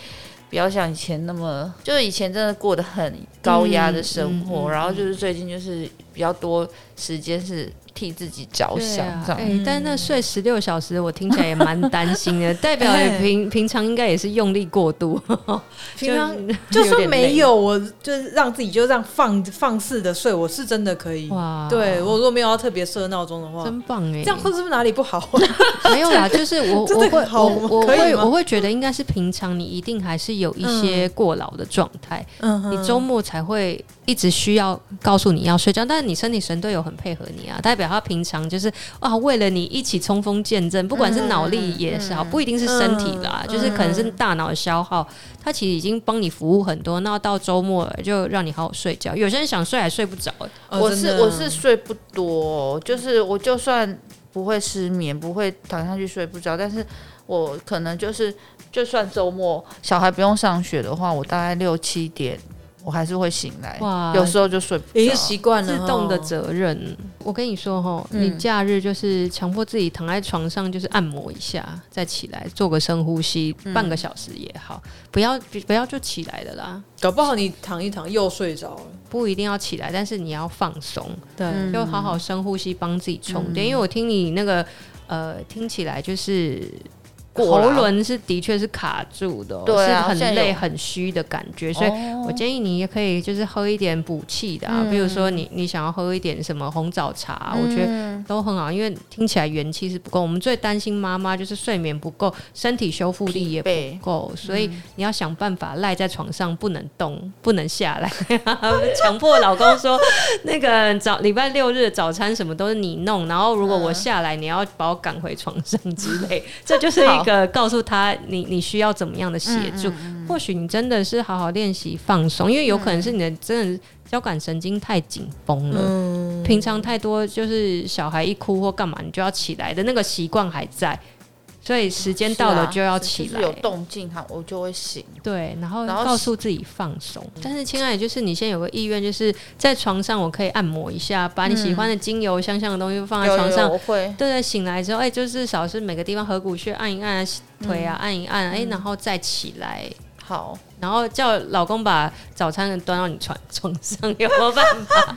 不要像以前那么，就是以前真的过得很高压的生活，嗯嗯嗯、然后就是最近就是比较多时间是。替自己着想，这样。哎，但是那睡十六小时，我听起来也蛮担心的。代表你平平常应该也是用力过度。平常就算没有，我就是让自己就这样放放肆的睡，我是真的可以。哇，对我如果没有要特别设闹钟的话，真棒哎！这样会是不是哪里不好？没有啦，就是我我会我我会我会觉得应该是平常你一定还是有一些过劳的状态，嗯，你周末才会一直需要告诉你要睡觉，但是你身体神队友很配合你啊，代表。他平常就是啊，为了你一起冲锋陷阵，不管是脑力也是好，不一定是身体啦，就是可能是大脑的消耗。他其实已经帮你服务很多，那到周末就让你好好睡觉。有些人想睡还睡不着，我是我是睡不多，就是我就算不会失眠，不会躺下去睡不着，但是我可能就是就算周末小孩不用上学的话，我大概六七点。我还是会醒来，哇有时候就睡不着，已经习惯了。自动的责任，我跟你说哈，嗯、你假日就是强迫自己躺在床上，就是按摩一下，再起来做个深呼吸，嗯、半个小时也好，不要不要就起来了啦。搞不好你躺一躺又睡着了，不一定要起来，但是你要放松，对，就好好深呼吸，帮自己充电。嗯、因为我听你那个呃，听起来就是。喉轮是的确是卡住的、喔，对啊、是很累很虚的感觉，所以我建议你也可以就是喝一点补气的啊，嗯、比如说你你想要喝一点什么红枣茶，嗯、我觉得都很好，因为听起来元气是不够。我们最担心妈妈就是睡眠不够，身体修复力也不够，所以你要想办法赖在床上不能动，不能下来，强迫老公说那个早礼拜六日的早餐什么都是你弄，然后如果我下来，你要把我赶回床上之类，这就是一个告诉他你你需要怎么样的协助。或许你真的是好好练习放松，因为有可能是你的真的交感神经太紧绷了，平常太多就是小孩一哭或干嘛，你就要起来的那个习惯还在。所以时间到了就要起来，是啊、有动静哈，我就会醒。对，然后告诉自己放松。但是，亲爱的，就是你先有个意愿，就是在床上我可以按摩一下，把你喜欢的精油、香香的东西放在床上。我会。对对，醒来之后，哎、欸，就至少是每个地方合谷穴按一按，腿啊按一按，哎、欸，然后再起来。好，然后叫老公把早餐端到你床床上，有没有办法？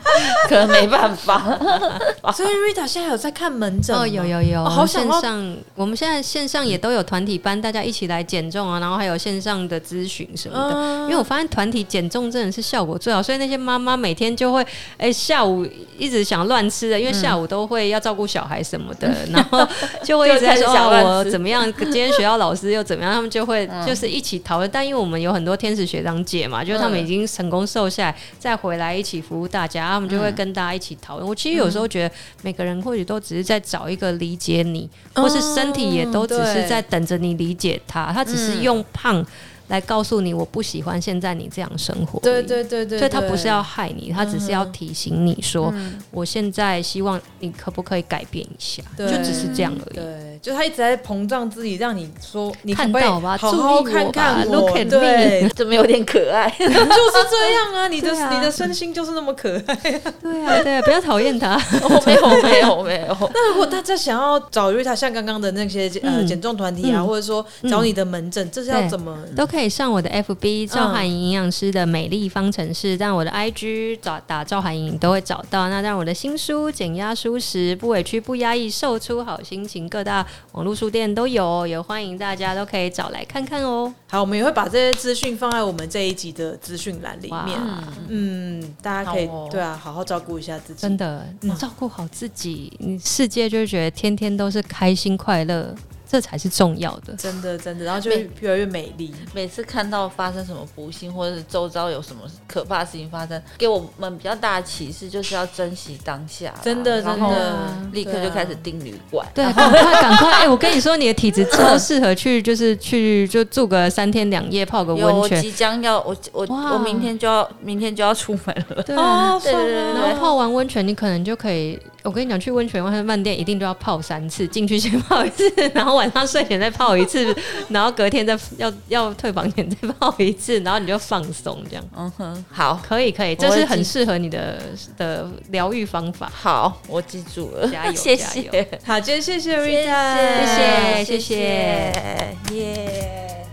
可能没办法。所以 Rita 现在有在看门诊哦，有有有。好线上，我们现在线上也都有团体班，大家一起来减重啊，然后还有线上的咨询什么的。因为我发现团体减重真的是效果最好，所以那些妈妈每天就会哎下午一直想乱吃的，因为下午都会要照顾小孩什么的，然后就会一直在说我怎么样，今天学校老师又怎么样，他们就会就是一起讨论。但因为我们有很多天使学长姐嘛，就是他们已经成功瘦下来，再回来一起服务大家，他们就会跟大家一起讨论。我其实有时候觉得，每个人或许都只是在找一个理解你，或是身体也都只是在等着你理解他，他只是用胖。来告诉你，我不喜欢现在你这样生活。对对对对，所以他不是要害你，他只是要提醒你说，我现在希望你可不可以改变一下，就只是这样而已。对，就他一直在膨胀自己，让你说你看到吧，好好看看我，Look at me，怎么有点可爱？就是这样啊，你的你的身心就是那么可爱。对啊，对啊，不要讨厌他。我 没有，没有，没有。那如果大家想要找 Rita，像刚刚的那些呃减重团体啊，或者说找你的门诊，这是要怎么都可以。上我的 FB 赵函颖营养师的美丽方程式，在、嗯、我的 IG 找打赵函颖都会找到。那让我的新书《减压舒适不委屈不压抑瘦出好心情》，各大网络书店都有，也欢迎大家都可以找来看看哦。好，我们也会把这些资讯放在我们这一集的资讯栏里面。嗯，大家可以、哦、对啊，好好照顾一下自己。真的，你照顾好自己，你世界就觉得天天都是开心快乐。这才是重要的，真的真的，然后就越来越美丽。每次看到发生什么不幸，或者是周遭有什么可怕的事情发生，给我们比较大的启示，就是要珍惜当下。真的真的，立刻就开始订旅馆。对，赶快赶快！哎，我跟你说，你的体质超适合去，就是去就住个三天两夜，泡个温泉。我即将要，我我我明天就要，明天就要出门了。对对对，然后泡完温泉，你可能就可以。我跟你讲，去温泉或者饭店一定都要泡三次，进去先泡一次，然后晚上睡前再泡一次，然后隔天再要要退房前再泡一次，然后你就放松这样。嗯哼，好，可以可以，这是很适合你的的疗愈方法。好，我记住了，加油 谢谢加油！好，今天谢谢 Rita，谢谢谢谢，耶。